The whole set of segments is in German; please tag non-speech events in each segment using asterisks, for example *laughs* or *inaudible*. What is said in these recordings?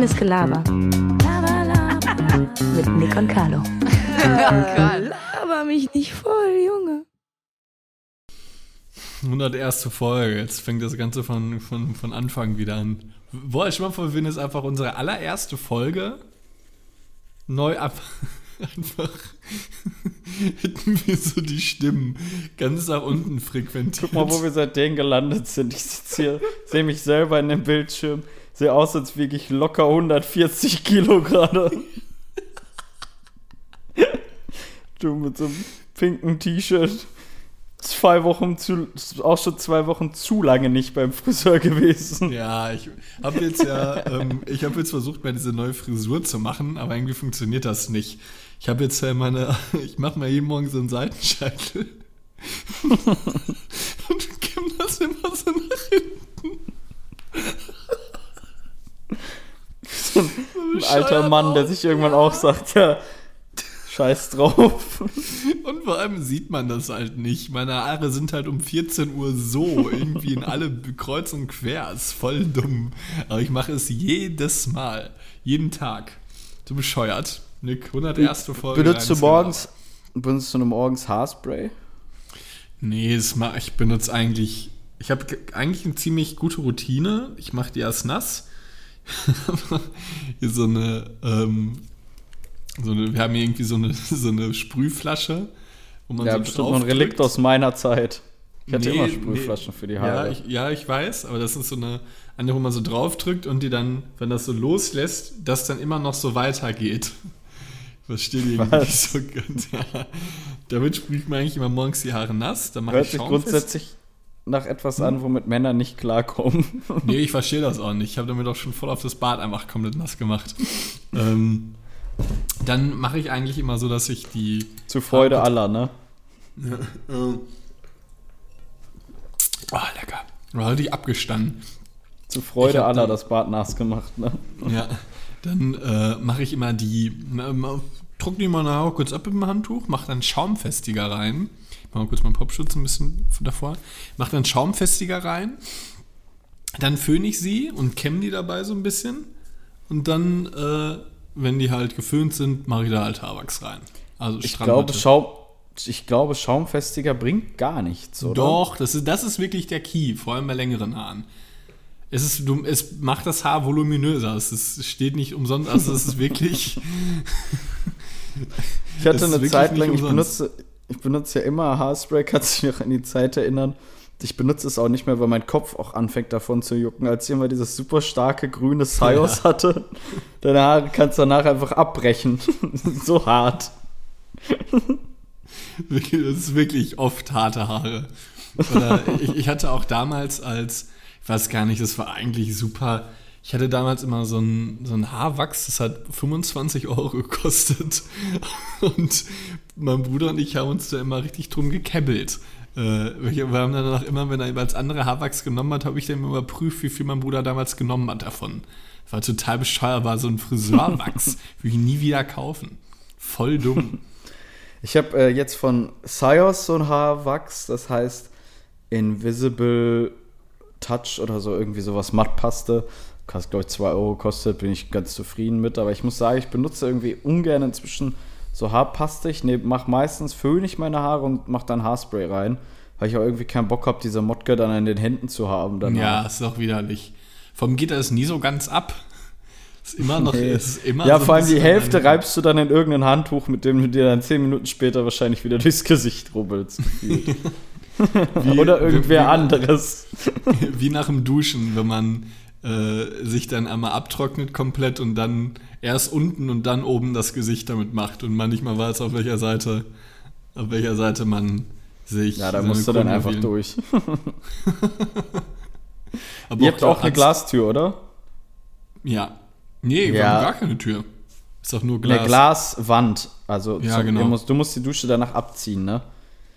Reines Gelaber. Laber, laber. Mit Nick und Carlo. Laber mich nicht voll, Junge. 101. Folge. Jetzt fängt das Ganze von, von, von Anfang wieder an. Boah, ich mal vor, wenn es einfach unsere allererste Folge neu ab. *laughs* Einfach *laughs* hätten wir so die Stimmen ganz nach unten frequentiert. Guck mal, wo wir seitdem gelandet sind. Ich sitze hier, sehe mich selber in dem Bildschirm, sehe aus, als wiege ich locker 140 Kilo gerade. Du mit so einem pinken T-Shirt. Zwei Wochen zu, auch schon zwei Wochen zu lange nicht beim Friseur gewesen. Ja, ich habe jetzt ja, ähm, ich habe jetzt versucht, mal diese neue Frisur zu machen, aber irgendwie funktioniert das nicht. Ich habe jetzt ja meine, *laughs* ich mache mal jeden Morgen so einen Seitenscheitel und *laughs* kimm das immer so nach hinten. So ein, ein alter Mann, der sich irgendwann auch sagt, ja, scheiß drauf. Und vor allem sieht man das halt nicht. Meine Haare sind halt um 14 Uhr so, irgendwie in alle kreuz und quer. Ist voll dumm. Aber ich mache es jedes Mal. Jeden Tag. Du bescheuert. Nick, 101. Folge. Benutzt du morgens, benutzt du morgens Haarspray? Nee, das mach, ich benutze eigentlich. Ich habe eigentlich eine ziemlich gute Routine. Ich mache die erst nass. *laughs* hier so eine, ähm, so eine. Wir haben hier irgendwie so eine, *laughs* so eine Sprühflasche, wo man Ja, so bestimmt noch ein. Relikt aus meiner Zeit. Ich hatte Nee, immer nee. Sprühflaschen für die Ja Haare. ich, ja, ich weiß, aber das ist so eine, eine, wo man so draufdrückt und die dann, wenn das so loslässt, das dann immer noch so weitergeht. Ich verstehe die irgendwie Was? nicht so ganz. *laughs* Ja. Damit sprüht man eigentlich immer morgens die Haare nass, dann mache Hört ich sich Schaumfest. grundsätzlich nach etwas an, womit Männer nicht klarkommen. *laughs* Nee, ich verstehe das auch nicht. Ich habe damit auch schon voll auf das Bad einfach komplett nass gemacht. ähm, dann mache ich eigentlich immer so, dass ich die. Zu Freude aller, ne? Oh, lecker. War richtig abgestanden. Zu Freude aller das Bad nass gemacht, ne? Ja, dann äh, mache ich immer die, ähm, trockne die mal kurz ab mit dem Handtuch, mache dann Schaumfestiger rein. Mache mal kurz meinen Popschutz ein bisschen davor. Mache dann Schaumfestiger rein. Dann föhne ich sie und kämme die dabei so ein bisschen. Und dann, äh, wenn die halt geföhnt sind, mache ich da halt Haarwachs rein. Also Ich glaube, Schaum, ich glaube, Schaumfestiger bringt gar nichts, oder? Doch, das ist, das ist wirklich der Key, vor allem bei längeren Haaren. Es, ist, du, es macht das Haar voluminöser. Es ist, steht nicht umsonst, also es ist wirklich. *laughs* Ich hatte eine Zeit lang, ich benutze, ich benutze ja immer Haarspray, kannst du mich auch an die Zeit erinnern. Ich benutze es auch nicht mehr, weil mein Kopf auch anfängt davon zu jucken. Als ich immer dieses super starke grüne Sios hatte, deine Haare kannst du danach einfach abbrechen. *laughs* so hart. Das ist wirklich oft harte Haare. Oder ich, ich hatte auch damals als, ich weiß gar nicht, das war eigentlich super. Ich hatte damals immer so ein, so ein Haarwachs, das hat 25 Euro gekostet. Und mein Bruder und ich haben uns da immer richtig drum gekebbelt. Äh, wir haben dann danach immer, wenn er als andere Haarwachs genommen hat, habe ich dann überprüft, wie viel mein Bruder damals genommen hat davon. Das war total bescheuert, war so ein Friseurwachs. *laughs* Würde ich nie wieder kaufen. Voll dumm. Ich habe äh, jetzt von Sios so ein Haarwachs, das heißt Invisible Touch oder so, irgendwie sowas Mattpaste. Kostet, glaube ich, 2 Euro kostet, bin ich ganz zufrieden mit. Aber ich muss sagen, ich benutze irgendwie ungern inzwischen so Haarpaste. Ich nehm, mach meistens, föhne ich meine Haare und mache dann Haarspray rein, weil ich auch irgendwie keinen Bock habe, diese Modke dann in den Händen zu haben. Danach. Ja, ist auch widerlich. Vom geht das nie so ganz ab. Ist immer noch, Nee. ist immer ja, so vor allem die Hälfte an- reibst du dann in irgendein Handtuch, mit dem du dir dann 10 Minuten später wahrscheinlich wieder *laughs* durchs Gesicht rubbelst. gefühlt. *laughs* Oder irgendwer wie- anderes. *laughs* Wie nach dem Duschen, wenn man äh, sich dann einmal abtrocknet komplett und dann erst unten und dann oben das Gesicht damit macht und man nicht mal weiß, auf welcher Seite, auf welcher Seite man sich. Ja, da musst du dann einfach wählen. durch. Aber *laughs* Ihr habt auch eine Glastür, oder? Ja. Nee, wir Ja. haben gar keine Tür. Ist doch nur Glas. Eine Glaswand. Also Ja, zum- genau. musst, du musst die Dusche danach abziehen, ne?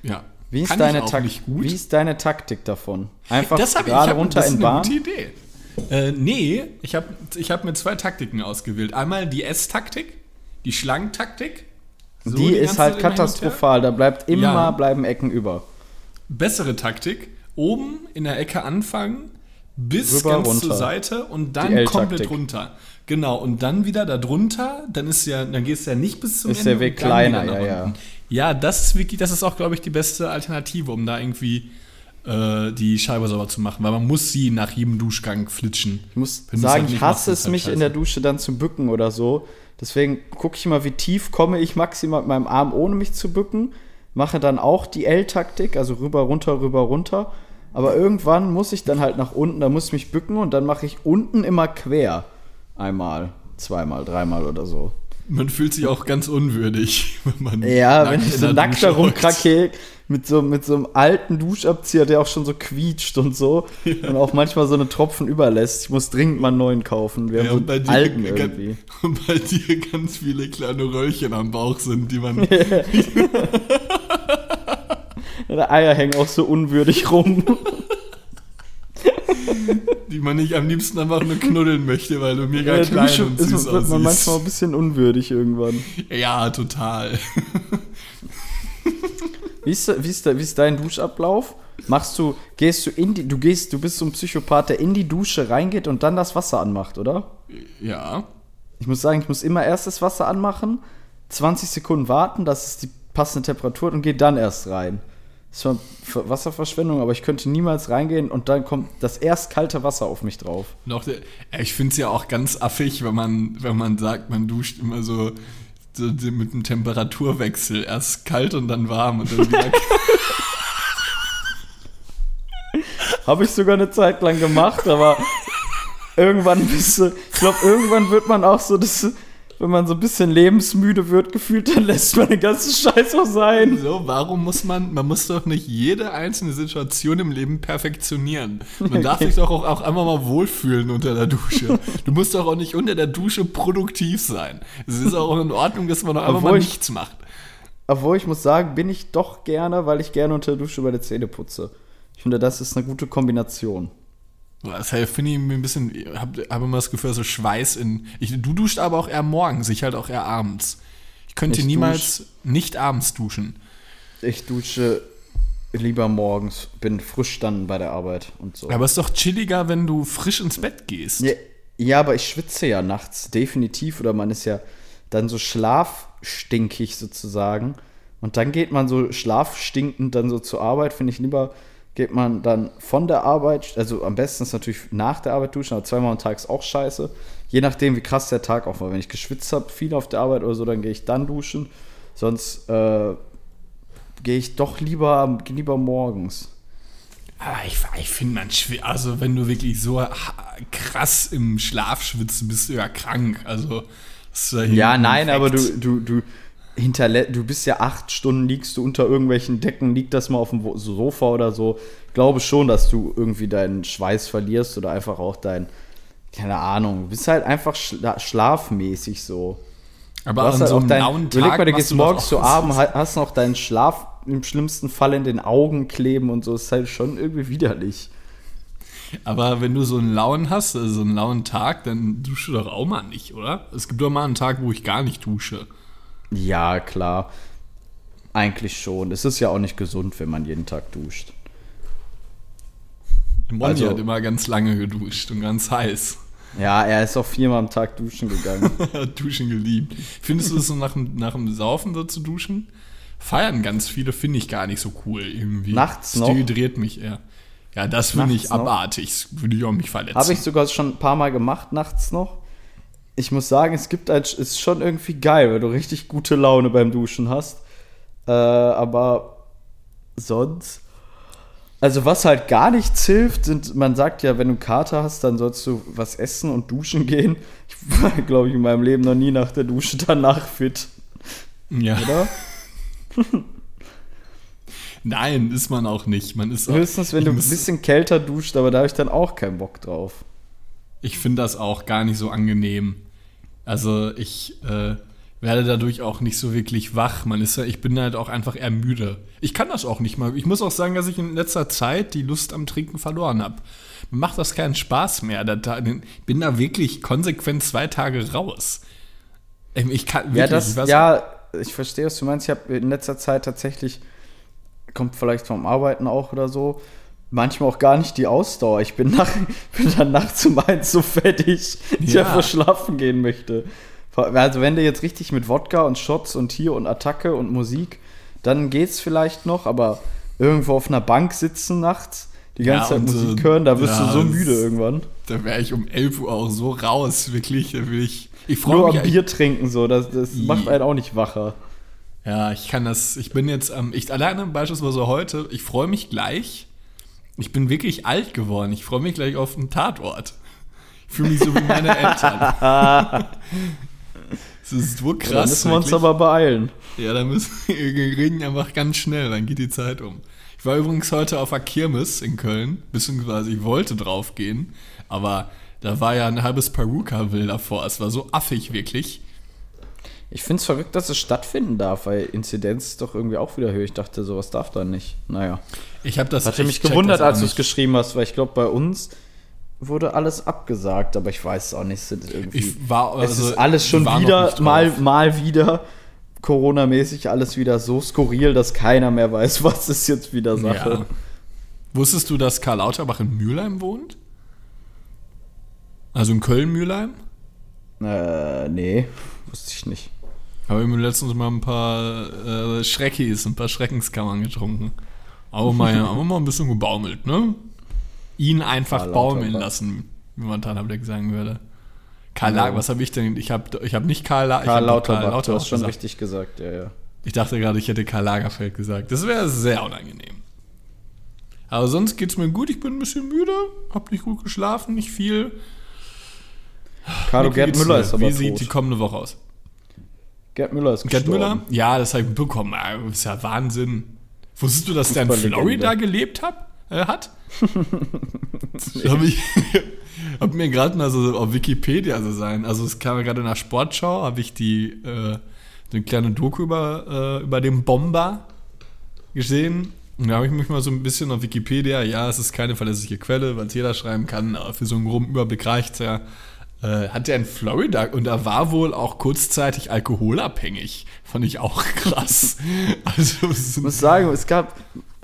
Ja. Wie ist, deine ich auch Tak- nicht gut. Wie ist deine Taktik davon? Einfach Das hab ich, ich gerade hab, runter das ist in eine Bahn? gute Idee. Äh, nee, ich habe ich hab mir zwei Taktiken ausgewählt. Einmal die S-Taktik, die Schlangentaktik. So die ist ganze halt katastrophal. Da bleibt immer Ja. bleiben Ecken über. Bessere Taktik, oben in der Ecke anfangen, bis Rüber, ganz runter. zur Seite und Die dann komplett runter. Genau, und dann wieder da drunter, dann ist ja, dann gehst du ja nicht bis zum Ist Ende. der Weg kleiner, ja, ja. Ja, das ist wirklich, das ist auch, glaube ich, die beste Alternative, um da irgendwie äh, die Scheibe sauber zu machen, weil man muss sie nach jedem Duschgang flitschen. Ich muss Wenn sagen, halt ich hasse machst, es, halt mich in scheiße. der Dusche dann zu bücken oder so. Deswegen gucke ich immer, wie tief komme ich maximal mit meinem Arm, ohne mich zu bücken. Mache dann auch die L-Taktik, also rüber, runter, rüber, runter. Aber irgendwann muss ich dann halt nach unten, da muss ich mich bücken und dann mache ich unten immer quer. Einmal, zweimal, dreimal oder so. Man fühlt sich auch ganz unwürdig, *laughs* wenn man Ja, wenn ich in so nackt rumkrake mit so, mit so einem alten Duschabzieher, der auch schon so quietscht und so. Und auch manchmal so eine Tropfen überlässt. Ich muss dringend mal einen neuen kaufen. Wir Ja, haben und bei so dir, alten ganz- irgendwie. und bei dir ganz viele kleine Röllchen am Bauch sind, die man *laughs* Deine Eier hängen auch so unwürdig rum. *laughs* die man nicht am liebsten einfach nur knuddeln möchte, weil du mega der klein Dusche und ist, süß wird man manchmal ein bisschen unwürdig irgendwann. Ja, total. Wie ist, wie, ist, wie ist dein Duschablauf? Machst du, gehst du in die, du gehst, du bist so ein Psychopath, der in die Dusche reingeht und dann das Wasser anmacht, oder? Ja. Ich muss sagen, ich muss immer erst das Wasser anmachen, 20 Sekunden warten, dass es die passende Temperatur hat und gehe dann erst rein. Das Ver- Wasserverschwendung, aber ich könnte niemals reingehen und dann kommt das erst kalte Wasser auf mich drauf. Ja, ich finde es ja auch ganz affig, wenn man, wenn man sagt, man duscht immer so, mit einem Temperaturwechsel. Erst kalt und dann warm und dann wieder *laughs* Habe ich sogar eine Zeit lang gemacht, aber irgendwann bist du, ich glaube, irgendwann wird man auch so, dass, wenn man so ein bisschen lebensmüde wird gefühlt, dann lässt man den ganzen Scheiß auch sein. So, warum muss man, man muss doch nicht jede einzelne Situation im Leben perfektionieren. Man darf sich doch auch, auch einmal mal wohlfühlen unter der Dusche. Du musst doch auch nicht unter der Dusche produktiv sein. Es ist auch in Ordnung, dass man auch einfach mal ich- nichts macht. Obwohl ich muss sagen, bin ich doch gerne, weil ich gerne unter der Dusche meine Zähne putze. Ich finde, das ist eine gute Kombination. Das finde ich mir ein bisschen, habe hab immer das Gefühl, so Schweiß in. Ich, du duscht aber auch eher morgens, ich halt auch eher abends. Ich könnte Ich niemals nicht abends duschen. Ich dusche lieber morgens, bin frisch dann bei der Arbeit und so. Aber es ist doch chilliger, wenn du frisch ins Bett gehst. Ja, ja, aber ich schwitze ja nachts, definitiv. Oder man ist ja dann so schlafstinkig sozusagen. Und dann geht man so schlafstinkend dann so zur Arbeit, finde ich lieber, geht man dann von der Arbeit, also am besten ist natürlich nach der Arbeit duschen, aber zweimal am Tag ist auch scheiße. Je nachdem, wie krass der Tag auch war. Wenn ich geschwitzt habe, viel auf der Arbeit oder so, dann gehe ich dann duschen. Sonst äh, gehe ich doch lieber, lieber morgens. Aber ich, ich finde man schwer, also wenn du wirklich so krass im Schlaf schwitzt, bist du ja krank. Also ja, nein, aber du, du, du, hinterlä du bist ja acht Stunden, liegst du unter irgendwelchen Decken, liegt das mal auf dem Sofa oder so. Ich glaube schon, dass du irgendwie deinen Schweiß verlierst oder einfach auch dein, keine Ahnung, du bist halt einfach schla schlafmäßig so. Aber an halt so auch einem dein, lauen überleg Tag mal, du gehst morgens zu Abend, ha- hast noch deinen Schlaf im schlimmsten Fall in den Augen kleben und so, ist halt schon irgendwie widerlich. Aber wenn du so einen lauen hast, also so einen lauen Tag, dann duschst du doch auch mal nicht, oder? Es gibt doch mal einen Tag, wo ich gar nicht dusche. Ja, klar. Eigentlich schon. Es ist ja auch nicht gesund, wenn man jeden Tag duscht. Moni Also- hat immer ganz lange geduscht und ganz heiß. Ja, er ist auch viermal am Tag duschen gegangen. *laughs* Hat Duschen geliebt. Findest du es so nach, dem- nach dem Saufen so zu duschen? Feiern ganz viele, finde ich gar nicht so cool irgendwie. Nachts das noch? dehydriert mich eher. Ja, das finde ich abartig. Das würde ich auch mich verletzen. Habe ich sogar schon ein paar Mal gemacht, nachts noch. Ich muss sagen, es gibt ein, ist schon irgendwie geil, weil du richtig gute Laune beim Duschen hast. Äh, aber sonst. Also, was halt gar nichts hilft, sind, man sagt ja, wenn du Kater hast, dann sollst du was essen und duschen *laughs* gehen. Ich war, glaube ich, in meinem Leben noch nie nach der Dusche danach fit, ja. oder? *laughs* Nein, ist man auch nicht. Man ist auch, Höchstens, wenn du ein bisschen kälter duscht, aber da habe ich dann auch keinen Bock drauf. Ich finde das auch gar nicht so angenehm. Also ich äh, werde dadurch auch nicht so wirklich wach. Man ist ja, ich bin halt auch einfach eher müde. Ich kann das auch nicht mal. Ich muss auch sagen, dass ich in letzter Zeit die Lust am Trinken verloren habe. Mir macht das keinen Spaß mehr. Da, ich bin da wirklich konsequent zwei Tage raus. Ähm, Ich kann wirklich, Ja, ich das, weiß- ja, ich verstehe, was du meinst. Ich habe in letzter Zeit tatsächlich, kommt vielleicht vom Arbeiten auch oder so, manchmal auch gar nicht die Ausdauer. Ich bin, nach, *laughs* bin dann nachts um eins so fertig, *laughs* dass ich Ja. einfach schlafen gehen möchte. Also wenn du jetzt richtig mit Wodka und Shots und hier und Attacke und Musik, dann geht's vielleicht noch, aber irgendwo auf einer Bank sitzen nachts, die ganze Ja, Zeit und so- Musik hören, da wirst ja, du so müde irgendwann. Da wäre ich um 11 Uhr auch so raus, wirklich. Da will ich. Ich Nur freue am mich. Bier trinken, so, das, das I- macht einen auch nicht wacher. Ja, ich kann das. Ich bin jetzt am. Ich alleine beispielsweise heute. Ich freue mich gleich. Ich bin wirklich alt geworden. Ich freue mich gleich auf einen Tatort. Ich fühle mich so wie meine Eltern. *laughs* Das ist so krass. da müssen wir uns wirklich. aber beeilen. Ja, da müssen *laughs* wir reden einfach ganz schnell, dann geht die Zeit um. Ich war übrigens heute auf der Kirmes in Köln, beziehungsweise ich wollte drauf gehen, aber da war ja ein halbes Peruka-Will davor. Es war so affig, wirklich. Ich finde es verrückt, dass es stattfinden darf, weil Inzidenz ist doch irgendwie auch wieder höher. Ich dachte, sowas darf da nicht. Naja. Ich habe das. Hatte ich mich gewundert, als du es geschrieben hast, weil ich glaube, bei uns wurde alles abgesagt, aber ich weiß es auch nicht. es Sind irgendwie, Ich war, es also, ist alles schon wieder, mal, mal wieder Corona-mäßig, alles wieder so skurril, dass keiner mehr weiß, *laughs* was ist jetzt wieder Ja. Sache. Wusstest du, dass Karl Lauterbach in Mülheim wohnt? Also in Köln-Mülheim? Äh, nee, wusste ich nicht. Habe ich mir letztens mal ein paar äh, Schreckis, ein paar Schreckenskammern getrunken. Aber mal, *laughs* aber mal ein bisschen gebaumelt, ne? Ihn einfach Karl baumeln Lauterbach. lassen, wie man Tannerblick sagen würde. Karl Lager, was habe ich denn? Ich habe ich hab nicht Karl, La ich Karl hab doch Lauterbach, du hast schon gesagt. richtig gesagt, ja, ja. Ich dachte gerade, ich hätte Karl Lagerfeld gesagt. Das wäre sehr unangenehm. Aber sonst geht's mir gut. Ich bin ein bisschen müde, habe nicht gut geschlafen, nicht viel. Carlo Wie Gerd Müller ist aber Wie tot. sieht die kommende Woche aus? Gerd Müller ist Gerd gestorben. Müller? Ja, das habe ich bekommen. Ah, Das ist ja Wahnsinn. Wusstest du, dass der in. Florida gelebt hat? Äh, hat? *laughs* Das hab ich *laughs* hab mir gerade mal so auf Wikipedia so sein. Also es kam gerade in der Sportschau, habe ich die äh, eine kleine Doku über, äh, über den Bomber gesehen. Und da habe ich mich mal so ein bisschen auf Wikipedia, ja, es ist keine verlässliche Quelle, weil es jeder schreiben kann, aber für so einen groben Überblick reicht ja. Äh, hat er in Florida und er war wohl auch kurzzeitig alkoholabhängig. Fand ich auch krass. *laughs* also, Ich muss sagen, es gab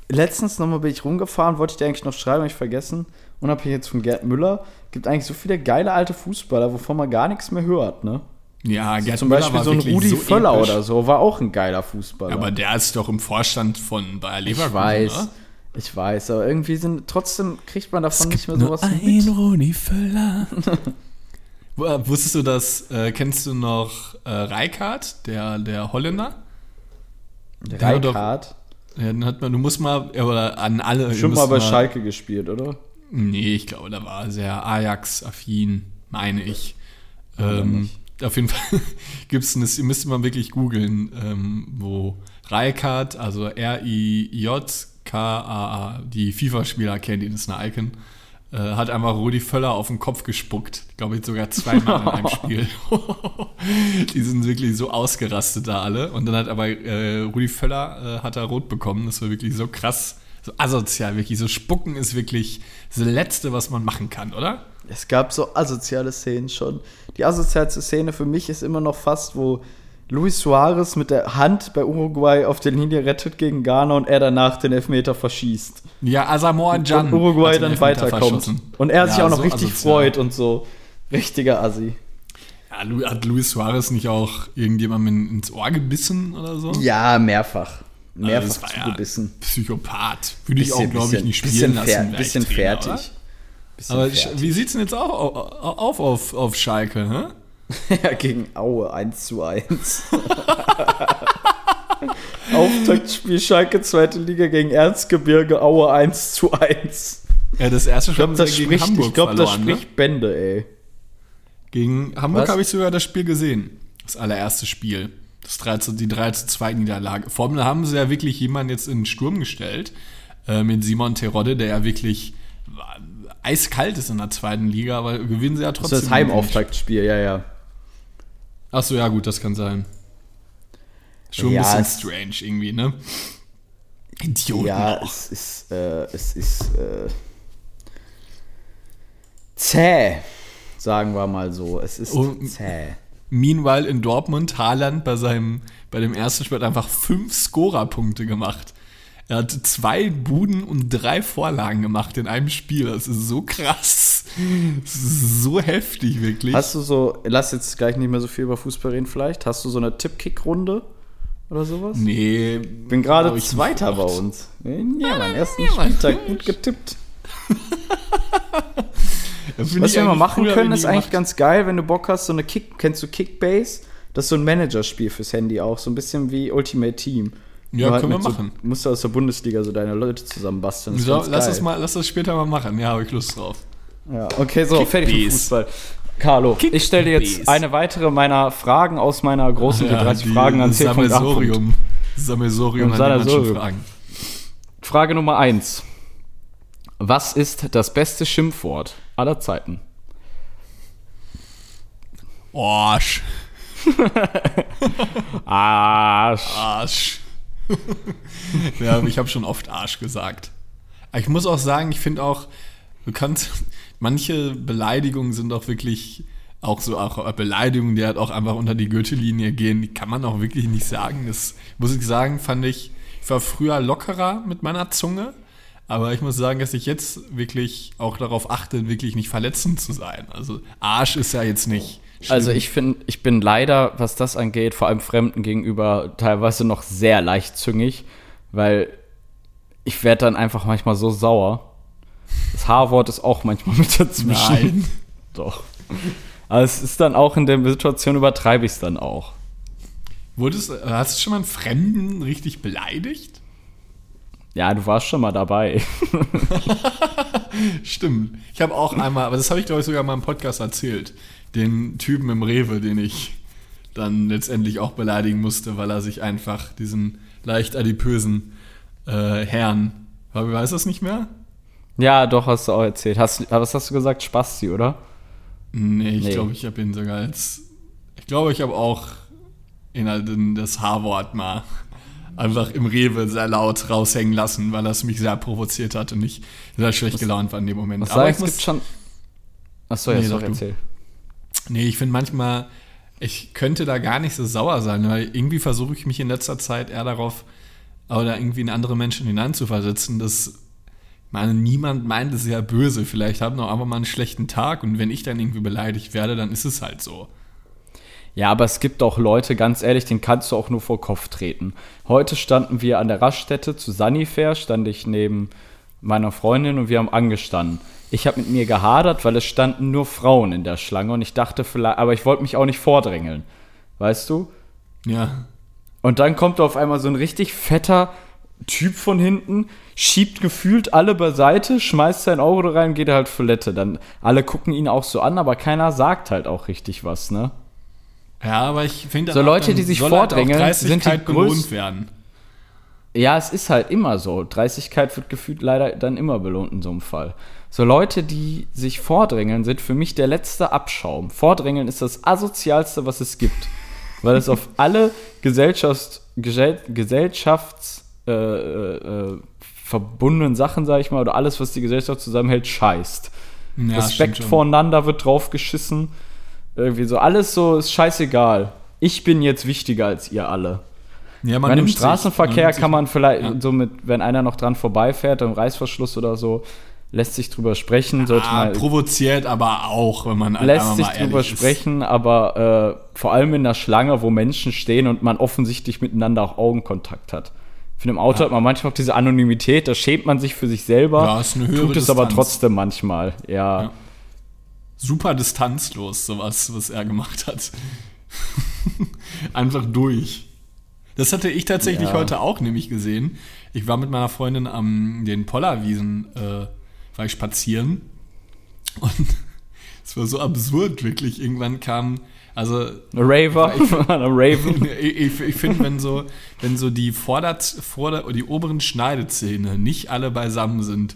letztens nochmal bin ich rumgefahren, wollte ich dir eigentlich noch schreiben, hab ich vergessen. Unabhängig jetzt von Gerd Müller, gibt eigentlich so viele geile alte Fußballer, wovon man gar nichts mehr hört, ne? ja, Gerd Zum Müller Beispiel war so ein Rudi so Völler episch. oder so, war auch ein geiler Fußballer. Aber der ist doch im Vorstand von Bayer ich Leverkusen, weiß, oder? ich weiß, aber irgendwie sind trotzdem kriegt man davon nicht mehr sowas mit. Rudi Völler. *laughs* Äh, Wusstest du das, äh, kennst du noch äh, Rijkaard, der, der Holländer? Rijkaard, Ja, den hat man, du musst mal, ja, oder an alle. schon mal bei Schalke gespielt, oder? Nee, ich glaube, da war sehr Ajax-affin, meine ich. Ähm, auf jeden Fall *laughs* gibt es eine, ihr müsst mal wirklich googeln, ähm, wo Rijkaard, also R-I-J-K-A-A, die FIFA-Spieler kennen, die das ist eine Icon, äh, hat einfach Rudi Völler auf den Kopf gespuckt. Glaube ich sogar zweimal in einem *laughs* Spiel. *laughs* die sind wirklich so ausgerastet da alle. Und dann hat aber äh, Rudi Völler äh, hat da rot bekommen. Das war wirklich so krass, so asozial, wirklich. So spucken ist wirklich das Letzte, was man machen kann, oder? Es gab so asoziale Szenen schon. Die asozialste Szene für mich ist immer noch fast, wo Luis Suarez mit der Hand bei Uruguay auf der Linie rettet gegen Ghana und er danach den Elfmeter verschießt. Ja, Asamoah Can. und Uruguay dann weiterkommt. Und er sich Ja, auch noch so richtig asozial. freut und so. Richtiger Assi. Ja, hat Luis Suarez nicht auch irgendjemandem ins Ohr gebissen oder so? Ja, mehrfach. Mehrfach Also war ja zugebissen. Psychopath. Würde ich auch, glaube ich, nicht spielen bisschen, lassen. bisschen Trainer, fertig. Bisschen Aber fertig. wie sieht's denn jetzt auf, auf, auf, auf Schalke? Hä? *laughs* Ja, gegen Aue 1 zu 1. *laughs* Auftaktspiel Schalke, zweite Liga gegen Erzgebirge, Aue 1 zu 1. Ja, das erste Ich Spiel glaube, das, sie gegen Hamburg ich glaub, das. Ne? spricht Bände, ey. Gegen Hamburg habe ich sogar das Spiel gesehen. Das allererste Spiel. Das 3 zu, die 3 zu 2 Niederlage. Vor allem haben sie ja wirklich jemanden jetzt in den Sturm gestellt. Äh, mit Simon Terodde, der ja wirklich eiskalt ist in der zweiten Liga, aber gewinnen sie ja Das trotzdem. ist das Heimauftaktspiel, ja, ja. Achso, ja, gut, das kann sein. Schon Ja, ein bisschen strange irgendwie, ne? Idioten Ja, es ist, äh, es ist, äh, zäh, sagen wir mal so. Es ist Und- zäh. Meanwhile in Dortmund, Haaland bei seinem, bei dem ersten Spiel hat einfach fünf Scorerpunkte gemacht. Er hat zwei Buden und drei Vorlagen gemacht in einem Spiel. Das ist so krass. Ist so heftig, wirklich. Hast du so, lass jetzt gleich nicht mehr so viel über Fußball reden vielleicht, hast du so eine Tippkick-Runde oder sowas? nee. Bin gerade Zweiter bei uns. Ja, mein ersten. Spieltag gut getippt. *laughs* Was wir mal machen können, ist eigentlich gemacht- ganz geil, wenn du Bock hast, so eine Kick, kennst du Kickbase? Das ist so ein Managerspiel fürs Handy auch, so ein bisschen wie Ultimate Team. Ja, halt können wir mit so- machen. Musst du aus der Bundesliga so deine Leute zusammenbasteln. So, lass geil. das mal, lass das später mal machen. Ja, habe ich Lust drauf. Ja, okay, so, fertig mit. Fußball. Carlo, ich stelle dir jetzt eine weitere meiner Fragen aus meiner großen Ja, G30 die Fragen an 10.8. Sammelsorium. Sammelsorium an Sammelsorium. Fragen. Frage Nummer 1. Was ist das beste Schimpfwort aller Zeiten? Arsch. *laughs* Arsch. Arsch. ja, ich habe schon oft Arsch gesagt. Ich muss auch sagen, ich finde auch, du kannst, manche Beleidigungen sind auch wirklich auch so auch Beleidigungen, die halt auch einfach unter die Gürtellinie gehen, die kann man auch wirklich nicht sagen. Das muss ich sagen, fand ich, ich war früher lockerer mit meiner Zunge, aber ich muss sagen, dass ich jetzt wirklich auch darauf achte, wirklich nicht verletzend zu sein. Also Arsch ist ja jetzt nicht. schlimm. Also ich finde, ich bin leider, was das angeht, vor allem Fremden gegenüber teilweise noch sehr leichtzüngig, weil ich werde dann einfach manchmal so sauer. Das H-Wort ist auch manchmal mit dazwischen. Nein. *laughs* Doch. Aber es ist dann auch in der Situation übertreibe ich es dann auch. Wurdest, hast du schon mal einen Fremden richtig beleidigt? Ja, du warst schon mal dabei. *laughs* Stimmt. Ich habe auch einmal, aber das habe ich glaube ich sogar mal im Podcast erzählt, den Typen im Rewe, den ich dann letztendlich auch beleidigen musste, weil er sich einfach diesen leicht adipösen äh, Herrn, aber weiß das nicht mehr? Ja, doch, hast du auch erzählt. Hast, was hast du gesagt? Spasti, oder? Nee, ich Nee. glaube, ich habe ihn sogar als, ich glaube, ich habe auch in, in das H-Wort mal einfach im Rewe sehr laut raushängen lassen, weil das mich sehr provoziert hat und ich sehr schlecht gelaunt war in dem Moment. Was Aber sagst ich muss- gibt schon. Achso, ja, Nee, sag erzähl. Nee, ich finde manchmal, ich könnte da gar nicht so sauer sein, weil irgendwie versuche ich mich in letzter Zeit eher darauf, oder irgendwie in andere Menschen hineinzuversetzen, dass, meine, niemand meint es ja böse. Vielleicht haben auch einfach mal einen schlechten Tag und wenn ich dann irgendwie beleidigt werde, dann ist es halt so. Ja, aber es gibt auch Leute, ganz ehrlich, den kannst du auch nur vor Kopf treten. Heute standen wir an der Raststätte zu Sunnyfair, stand ich neben meiner Freundin und wir haben angestanden. Ich habe mit mir gehadert, weil es standen nur Frauen in der Schlange und ich dachte vielleicht, aber ich wollte mich auch nicht vordrängeln. Weißt du? Ja. Und dann kommt auf einmal so ein richtig fetter Typ von hinten, schiebt gefühlt alle beiseite, schmeißt sein Auto rein geht halt auf Toilette. Dann alle gucken ihn auch so an, aber keiner sagt halt auch richtig was, ne? Ja, aber ich finde So Leute, dann die sich halt vordrängeln, sind die belohnt werden. Ja, es ist halt immer so. Dreistigkeit wird gefühlt leider dann immer belohnt in so einem Fall. So Leute, die sich vordrängeln, sind für mich der letzte Abschaum. Vordrängeln ist das asozialste, was es gibt. Weil es auf *laughs* alle Gesellschafts, Gesell, Gesellschafts äh, äh, äh, verbundenen Sachen, sag ich mal, oder alles, was die Gesellschaft zusammenhält, scheißt. Ja, Respekt voreinander wird drauf geschissen. Irgendwie so, alles so ist scheißegal. Ich bin jetzt wichtiger als ihr alle. Ja, Ich meine, im sich- Straßenverkehr sich- kann man vielleicht Ja. so mit, wenn einer noch dran vorbeifährt, im Reißverschluss oder so, lässt sich drüber sprechen, sollte Ah, man provoziert aber auch, wenn man lässt sich mal drüber sprechen, aber äh, vor allem in der Schlange, wo Menschen stehen und man offensichtlich miteinander auch Augenkontakt hat. Finde, im Auto hat man manchmal auch diese Anonymität, da schämt man sich für sich selber, Ja, ist eine höhere tut es aber Distanz. trotzdem manchmal. Ja. Ja. Super distanzlos, sowas, was er gemacht hat. *laughs* Einfach durch. Das hatte ich tatsächlich Ja. heute auch nämlich gesehen. Ich war mit meiner Freundin am den Pollerwiesen, äh, war ich spazieren. Und *laughs* es war so absurd, wirklich. Irgendwann kam, also Raver, ein *laughs* Raven. *laughs* ich, ich, ich finde, wenn so, wenn so die Vorder, Vorder die oberen Schneidezähne nicht alle beisammen sind,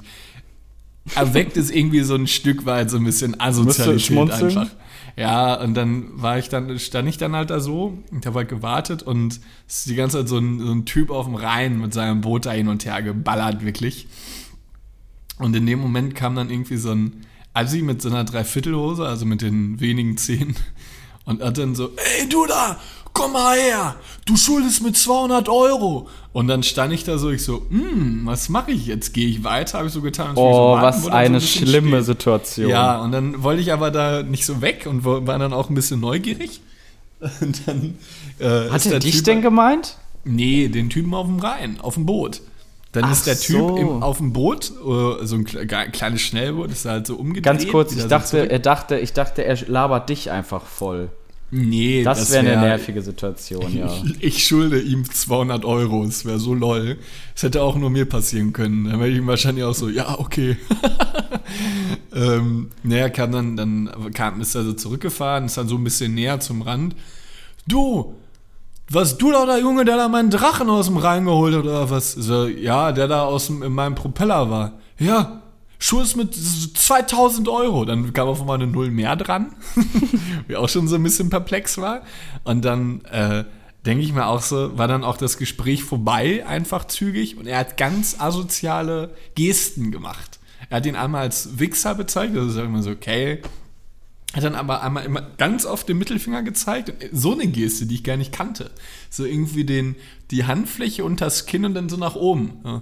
erweckt es irgendwie so ein Stück weit so ein bisschen Asozialität einfach. Ja, und dann war ich dann, stand ich dann halt da so und habe halt gewartet und es ist die ganze Zeit so ein, so ein Typ auf dem Rhein mit seinem Boot da hin und her geballert, wirklich. Und in dem Moment kam dann irgendwie so ein Assi mit so einer Dreiviertelhose, also mit den wenigen Zehen, und hat dann so, ey du da, komm mal her, du schuldest mir 200 Euro. Und dann stand ich da so, ich so, hm, was mache ich jetzt? Gehe ich weiter? Habe ich so getan. so Oh, warten, was eine so bisschen schlimme still. Situation. Ja, und dann wollte ich aber da nicht so weg und war dann auch ein bisschen neugierig. *laughs* Und dann äh, Hat er dich Typ- denn gemeint? Nee, den Typen auf dem Rhein, auf dem Boot. Dann Ach ist der Typ so. im, auf dem Boot, äh, so ein kleines Schnellboot, ist halt so umgedreht. Ganz kurz, ich so dachte, zurück. er dachte, ich dachte, er labert dich einfach voll. nee, Das, wäre eine wär- nervige Situation, ja. *laughs* Ich schulde ihm 200 Euro, es wäre so lol. Es hätte auch nur mir passieren können. Dann wäre ich ihm wahrscheinlich auch so, ja, okay. *laughs* ähm, naja, kam dann, dann kam, ist er so zurückgefahren, ist dann so ein bisschen näher zum Rand. Du, was du da, der Junge, der da meinen Drachen aus dem Rhein geholt hat, oder was? So, ja, der da aus dem, in meinem Propeller war. Ja, Schulz mit 2000 Euro. Dann kam auf einmal eine Null mehr dran, *laughs* wie auch schon so ein bisschen perplex war. Und dann äh, denke ich mir auch so, war dann auch das Gespräch vorbei, einfach zügig. Und er hat ganz asoziale Gesten gemacht. Er hat ihn einmal als Wichser bezeichnet, das ist immer so, okay, hat dann aber einmal immer ganz oft den Mittelfinger gezeigt. So eine Geste, die ich gar nicht kannte. So irgendwie den, die Handfläche unter das Kinn und dann so nach oben. Ja.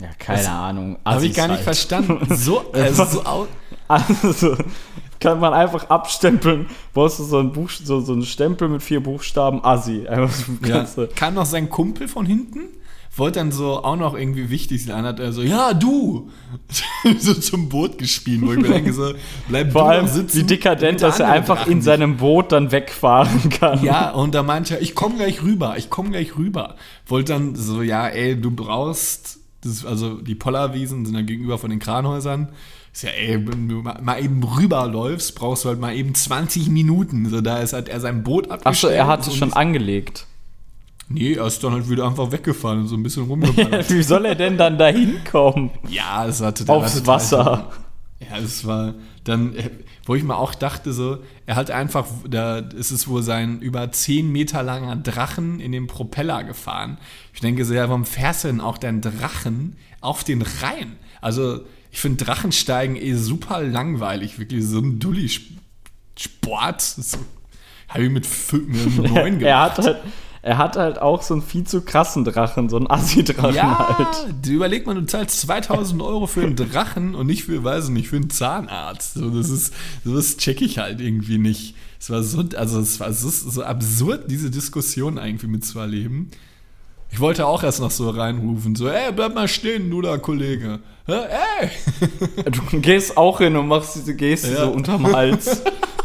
Ja, keine Ahnung. Habe ich gar nicht halt. verstanden. So, *laughs* also so Also, kann man einfach abstempeln. Brauchst du so einen, Buch, so, so einen Stempel mit vier Buchstaben, Assi. Einfach so ja. Kam noch sein Kumpel von hinten, wollte dann so auch noch irgendwie wichtig sein. Hat er so, ja, du! *laughs* so zum Boot gespielt, wo ich mir denke, so, bleib Vor du allem, sitzen. wie dekadent, dass er einfach Drachen in seinem Boot dann wegfahren kann. Ja, und da meinte er, ich komme gleich rüber, ich komme gleich rüber. Wollte dann so, ja, ey, du brauchst, das, also die Pollerwiesen sind dann gegenüber von den Kranhäusern. Ist ja, ey, wenn du mal eben rüberläufst, brauchst du halt mal eben 20 Minuten. So, da ist halt er sein Boot abgestellt. Achso, er hatte so schon angelegt. Nee, er ist dann halt wieder einfach weggefahren und so ein bisschen rumgeballert. *laughs* Wie soll er denn dann da hinkommen? ja, es hatte der Aufs hatte Wasser. Ja, es war dann, äh, wo ich mir auch dachte, so, er hat einfach, da ist es wohl sein über 10 Meter langer Drachen in den Propeller gefahren. Ich denke so, ja, warum fährst du denn auch deinen Drachen auf den Rhein? Also, ich finde Drachensteigen eh super langweilig, wirklich so ein Dulli-Sport. Habe ich mit, fü- mit *laughs* neun Er hat, halt, er hat halt auch so einen viel zu krassen Drachen, so einen Assi-Drachen Ja, halt. überleg mal, du zahlst 2000 Euro für einen Drachen und nicht für, weiß ich nicht, für einen Zahnarzt. So, das ist, sowas check ich halt irgendwie nicht. Es war so, also es war so, so absurd, diese Diskussion irgendwie mitzuerleben. Ich wollte auch erst noch so reinrufen, so, ey, bleib mal stehen, du da, Kollege. Hä, Ey! *laughs* Du gehst auch hin und machst diese Geste Ja. so unterm Hals.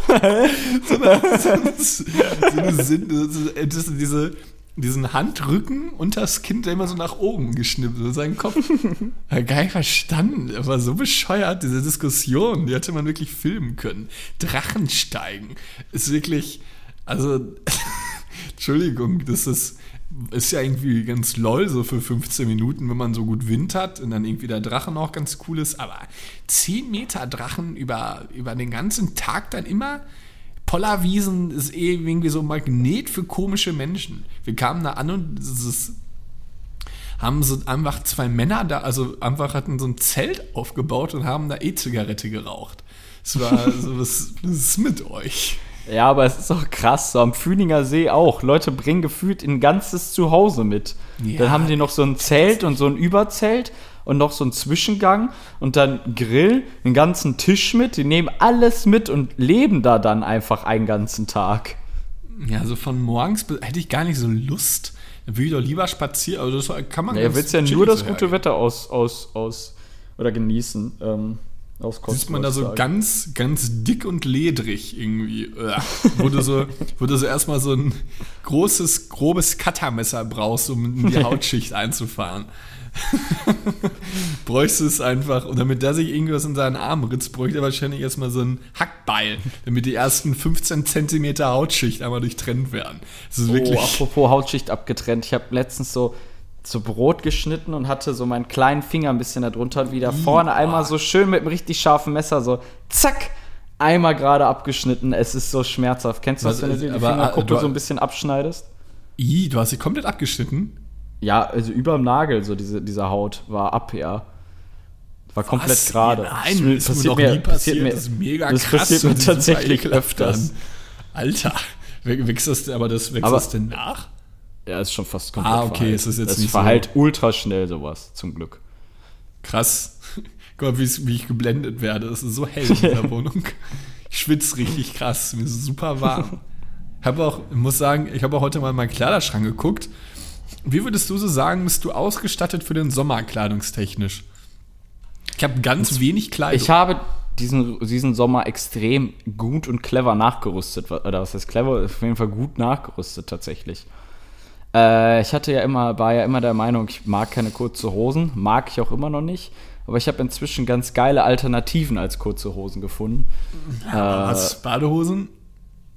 *laughs* so eine Sinn, das ist diese, diesen Handrücken unter das Kind, der immer so nach oben geschnippt, so seinen Kopf. *laughs* Gar nicht verstanden. Er war so bescheuert, diese Diskussion, die hätte man wirklich filmen können. Drachensteigen ist wirklich, also, Entschuldigung, das ist, ist ja irgendwie ganz lol, so für 15 Minuten, wenn man so gut Wind hat und dann irgendwie der Drachen auch ganz cool ist, aber 10 Meter Drachen über, über den ganzen Tag dann immer. Pollerwiesen ist eh irgendwie so ein Magnet für komische Menschen. Wir kamen da an und es ist, haben so einfach zwei Männer da, also einfach hatten so ein Zelt aufgebaut und haben da E-Zigarette geraucht. Es war *laughs* so, was, was ist mit euch? Ja, aber es ist auch krass, so am Fühlinger See auch. Leute bringen gefühlt ein ganzes Zuhause mit. Ja. Dann haben die noch so ein Zelt und so ein Überzelt und noch so einen Zwischengang und dann Grill, einen ganzen Tisch mit. Die nehmen alles mit und leben da dann einfach einen ganzen Tag. Ja, so von morgens bis, hätte ich gar nicht so Lust. Dann würde ich doch lieber spazieren. Also das kann man Ja, ganz willst ja nur das gute. Wetter aus, aus, aus oder genießen. Ähm, aus Sieht man da so Kostenberg. ganz, ganz dick und ledrig irgendwie. Äh, wo du so, *laughs* wo du so erstmal so ein großes, grobes Cuttermesser brauchst, um in die *laughs* Hautschicht einzufahren. *laughs* Bräuchst du es einfach, und damit der sich irgendwas in seinen Arm ritzt, bräuchte er wahrscheinlich erstmal so ein Hackbeil, damit die ersten 15 Zentimeter Hautschicht einmal durchtrennt werden. Das ist Oh, wirklich. apropos Hautschicht abgetrennt. Ich habe letztens so, so Brot geschnitten und hatte so meinen kleinen Finger ein bisschen darunter und wieder vorne einmal so schön mit einem richtig scharfen Messer so zack, einmal gerade abgeschnitten. Es ist so schmerzhaft. Kennst du das, wenn du dir die Fingerkuppe äh, du- so ein bisschen abschneidest? Ih, du hast sie komplett abgeschnitten. Ja, also überm Nagel, so diese, diese Haut war ab, ja. War komplett Was? gerade. Nein, das ist mir noch nie passiert. das ist mega das krass. passiert mir tatsächlich öfters. Alter, Wächst das, aber das wächst Aber- das denn nach? Ja, ist schon fast komplett Ah, okay, verheilt. es ist jetzt Es nicht so- verheilt ultra schnell sowas, zum Glück. Krass. *laughs* Wie's- wie ich geblendet werde. Es ist so hell in dieser *laughs* Wohnung. Ich schwitze richtig krass. Mir ist super warm. Habe auch, ich muss sagen, ich habe auch heute mal in meinen Kleiderschrank geguckt. Wie würdest du so sagen, bist du ausgestattet für den Sommer kleidungstechnisch? Ich habe ganz wenig Kleidung. Ich habe diesen, diesen Sommer extrem gut und clever nachgerüstet. Oder was heißt clever? Auf jeden Fall gut nachgerüstet tatsächlich. Äh, ich hatte ja immer, war ja immer der Meinung, ich mag keine kurze Hosen. Mag ich auch immer noch nicht. Aber ich habe inzwischen ganz geile Alternativen als kurze Hosen gefunden. Was? Badehosen?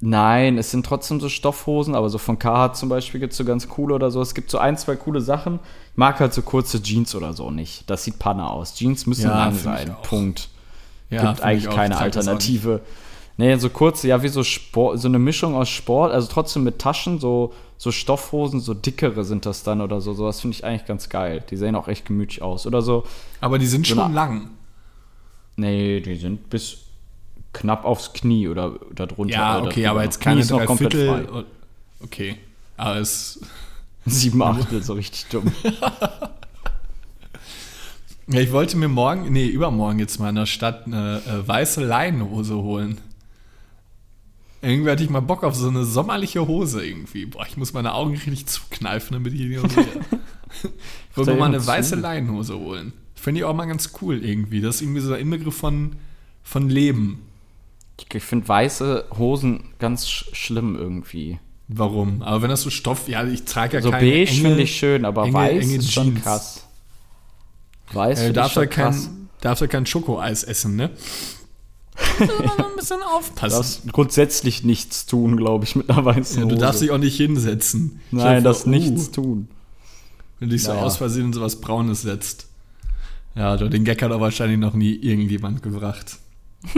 Nein, es sind trotzdem so Stoffhosen, aber so von Carhartt zum Beispiel gibt es so ganz coole oder so. Es gibt so ein, zwei coole Sachen. Ich mag halt so kurze Jeans oder so nicht. Das sieht Panne aus. Jeans müssen Ja, lang sein. Punkt. Ja, gibt eigentlich keine Alternative. Nee, so kurze, ja, wie so Sport, so eine Mischung aus Sport, also trotzdem mit Taschen, so, so Stoffhosen, so dickere sind das dann oder so. Sowas finde ich eigentlich ganz geil. Die sehen auch echt gemütlich aus. Oder so. Aber die sind So schon lang. nee, die sind bis knapp aufs Knie oder darunter. Ja, oder okay, aber jetzt Knie keine ist noch komplett Dreiviertel. frei. Okay. Aber es. *laughs* Sieben Achtel, so richtig dumm. *laughs* Ja, ich wollte mir morgen, nee, übermorgen jetzt mal in der Stadt eine äh, weiße Leinenhose holen. Irgendwie hatte ich mal Bock auf so eine sommerliche Hose irgendwie. Boah, ich muss meine Augen richtig zukneifen, damit ich die nicht sehe. ich wollte mir mal eine weiße Leinenhose holen. Finde ich auch mal ganz cool irgendwie. Das ist irgendwie so der Inbegriff von, von Leben. Ich, finde weiße Hosen ganz sch schlimm irgendwie. Warum? Aber wenn das so Stoff, ja, ich trage ja So keine beige finde ich schön, aber enge- weiß enge ist schon krass. Weiß Äh, darf, krass. kein, darf da kein Schokoeis essen, ne? Da muss man ein bisschen Du aufpassen. darfst grundsätzlich nichts tun, glaube ich, mit einer weißen Ja, du darfst dich auch nicht hinsetzen. Nein, das uh, nichts tun. Wenn du dich so Naja. aus Versehen in sowas Braunes setzt. Ja, den Gag hat auch wahrscheinlich noch nie irgendjemand gebracht.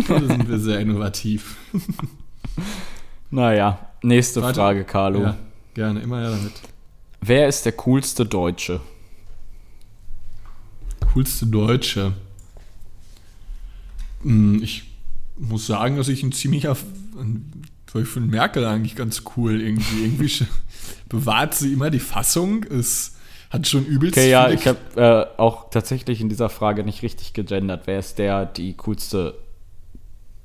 Da sind wir sehr innovativ. *laughs* Naja, nächste Weiter. Frage, Carlo. Ja, gerne, immer ja damit. Wer ist der coolste Deutsche? Coolste Deutsche. Hm, Ich muss sagen, dass ich ein ziemlicher. Ich finde Merkel eigentlich ganz cool irgendwie. Irgendwie *laughs* bewahrt sie immer die Fassung. Es hat schon übelst Okay, ja, ich habe äh, auch tatsächlich in dieser Frage nicht richtig gegendert. Wer ist der, die coolste,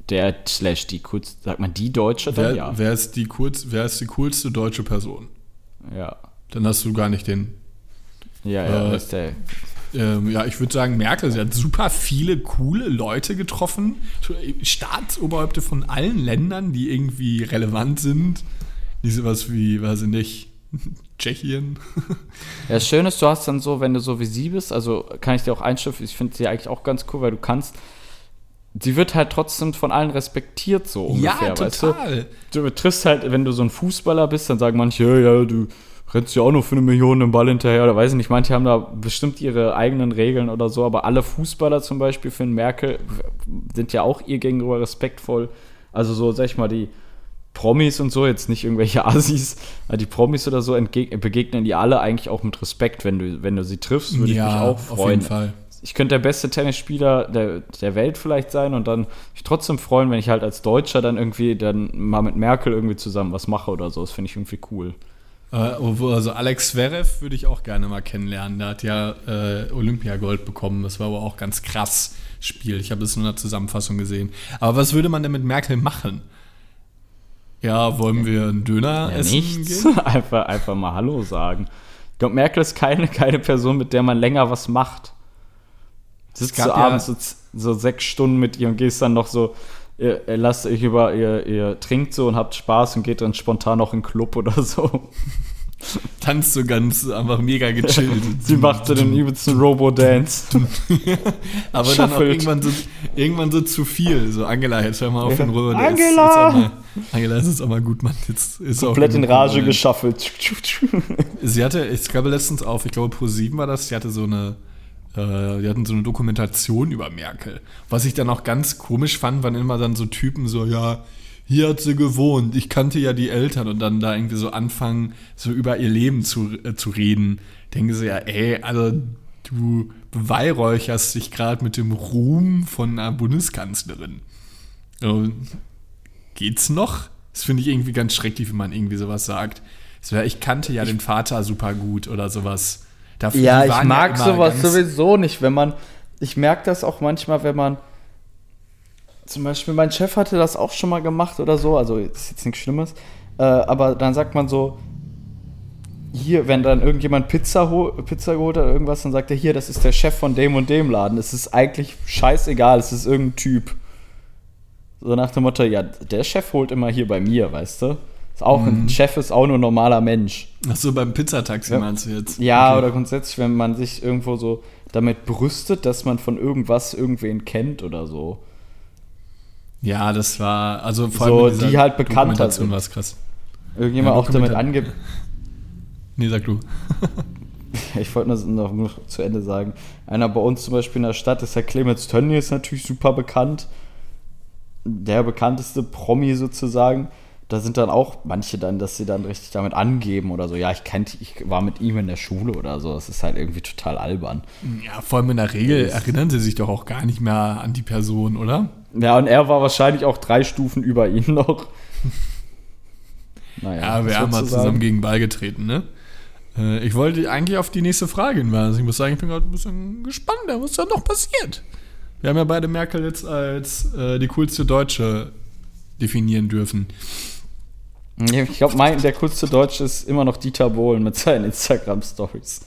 der slash die coolste, sagt man die Deutsche dann? Wer, ja. wer, ist die kurz, wer ist die coolste deutsche Person? ja. Dann hast du gar nicht den. Ja, ja, Äh, ist der. Ähm, ja, ich würde sagen, Merkel, sie hat super viele coole Leute getroffen. Staatsoberhäupte von allen Ländern, die irgendwie relevant sind. Nicht sowas wie, weiß ich nicht, *laughs* Tschechien. Ja, das Schöne ist, du hast dann so, wenn du so wie sie bist, also kann ich dir auch einschiffen, ich finde sie eigentlich auch ganz cool, weil du kannst, sie wird halt trotzdem von allen respektiert, so ungefähr, weißt du? Du triffst halt, wenn du so ein Fußballer bist, dann sagen manche, ja, ja, du rennst ja auch nur für eine Million den Ball hinterher, oder weiß ich nicht, manche haben da bestimmt ihre eigenen Regeln oder so, aber alle Fußballer zum Beispiel für Merkel sind ja auch ihr gegenüber respektvoll. Also so, sag ich mal, die Promis und so, jetzt nicht irgendwelche *laughs* Assis, die Promis oder so begegnen die alle eigentlich auch mit Respekt, wenn du, wenn du sie triffst, würde ich mich auch auf freuen. jeden Fall. Ich könnte der beste Tennisspieler der, der Welt vielleicht sein und dann mich trotzdem freuen, wenn ich halt als Deutscher dann irgendwie dann mal mit Merkel irgendwie zusammen was mache oder so. Das finde ich irgendwie cool. Äh, also Alex Zverev würde ich auch gerne mal kennenlernen. Der hat ja äh, Olympiagold bekommen. Das war aber auch ganz krass Spiel. Ich habe es nur in der Zusammenfassung gesehen. Aber was würde man denn mit Merkel machen? Ja, wollen wir einen Döner Ja, essen nichts. gehen? *laughs* Einfach, einfach mal Hallo sagen. Ich glaube, Merkel ist keine, *laughs* keine Person, mit der man länger was macht. Sitzt gab du ja- abends so, so sechs Stunden mit ihr und gehst dann noch so, ihr, ihr lasst euch über, ihr, ihr trinkt so und habt Spaß und geht dann spontan noch in den Club oder so. *laughs* Tanzt so ganz einfach mega gechillt. *laughs* Sie macht so den übelsten Robo-Dance. *laughs* Aber dann auch irgendwann so, irgendwann so zu viel. So, Angela, jetzt hör mal auf Ja. den Röhre. Angela! Ist, jetzt auch mal, Angela, ist auch mal gut, Mann. Jetzt ist Komplett in Rage geschaffelt. Sie hatte, ich glaube letztens auf, ich glaube Pro7 war das, die hatte so eine, äh, die hatten so eine Dokumentation über Merkel. Was ich dann auch ganz komisch fand, waren immer dann so Typen so, ja, hier hat sie gewohnt, ich kannte ja die Eltern und dann da irgendwie so anfangen, so über ihr Leben zu, äh, zu reden. Denken sie ja, ey, also du beweihräucherst dich gerade mit dem Ruhm von einer Bundeskanzlerin. Äh, geht's noch? Das finde ich irgendwie ganz schrecklich, wenn man irgendwie sowas sagt. Ich kannte ja den Vater super gut oder sowas. Dafür, Ja, ich mag immer sowas sowieso nicht, wenn man. Ich merke das auch manchmal, wenn man. Zum Beispiel, mein Chef hatte das auch schon mal gemacht oder so, also ist jetzt nichts Schlimmes. Äh, aber dann sagt man so, hier, wenn dann irgendjemand Pizza, Pizza geholt hat oder irgendwas, dann sagt er, hier, das ist der Chef von dem und dem Laden. Es ist eigentlich scheißegal, es ist irgendein Typ. So nach dem Motto, ja, der Chef holt immer hier bei mir, weißt du? Ist auch Mhm. ein Chef ist auch nur ein normaler Mensch. Ach so, beim Pizzataxi Ja. meinst du jetzt? Ja, Okay. oder grundsätzlich, wenn man sich irgendwo so damit brüstet, dass man von irgendwas irgendwen kennt oder so. Ja, das war, also vor So, allem dieser die halt bekannter sind. war es krass. Irgendjemand Ja, auch damit angibt. *laughs* Nee, sag du. *laughs* Ich wollte nur noch, noch zu Ende sagen. Einer bei uns zum Beispiel in der Stadt ist der Clemens Tönnies ist natürlich super bekannt. Der bekannteste Promi sozusagen. Da sind dann auch manche dann, dass sie dann richtig damit angeben oder so. Ja, ich kannte, ich war mit ihm in der Schule oder so. Das ist halt irgendwie total albern. Ja, vor allem in der Regel erinnern sie sich doch auch gar nicht mehr an die Person, oder? Ja, und er war wahrscheinlich auch drei Stufen über ihn noch. Naja, Ja, wir haben mal zusammen sagen? gegen Ball getreten, ne? Äh, Ich wollte eigentlich auf die nächste Frage hinweisen. Ich muss sagen, ich bin gerade ein bisschen gespannt, was da noch passiert. Wir haben ja beide Merkel jetzt als äh, die coolste Deutsche definieren dürfen. Ich glaube, mein, der coolste Deutsche ist immer noch Dieter Bohlen mit seinen Instagram-Stories.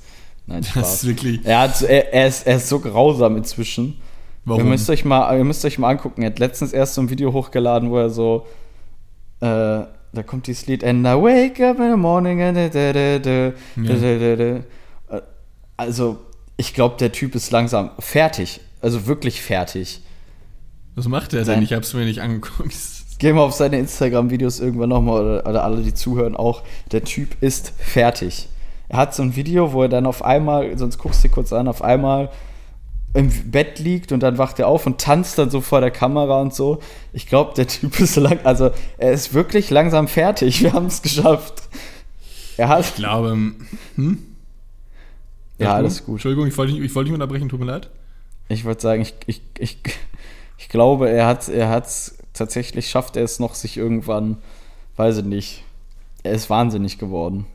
Nein, Das Spaß. ist wirklich. Er, hat, er, er, ist, er ist so grausam inzwischen. Warum? Ihr müsst, euch mal, ihr müsst euch mal angucken. Er hat letztens erst so ein Video hochgeladen, wo er so. Äh, da kommt dieses Lied. And I wake up in the morning and da, da, da, da, da, da, da. Äh, Also, ich glaube, der Typ ist langsam fertig. Also wirklich fertig. Was macht der Sein- denn? Ich hab's mir nicht angeguckt. Geh mal auf seine Instagram-Videos irgendwann nochmal oder, oder alle, die zuhören, auch. Der Typ ist fertig. Er hat so ein Video, wo er dann auf einmal, sonst guckst du dir kurz an, auf einmal im Bett liegt und dann wacht er auf und tanzt dann so vor der Kamera und so. Ich glaube, der Typ ist lang, also er ist wirklich langsam fertig. Wir haben es geschafft. Er hat. Ich glaube. Hm? Ja, du? alles gut. Entschuldigung, ich wollte nicht, ich wollte nicht unterbrechen, tut mir leid. Ich würde sagen, ich, ich, ich, ich glaube, er hat er hat's tatsächlich schafft er es noch, sich irgendwann, weiß ich nicht. Er ist wahnsinnig geworden.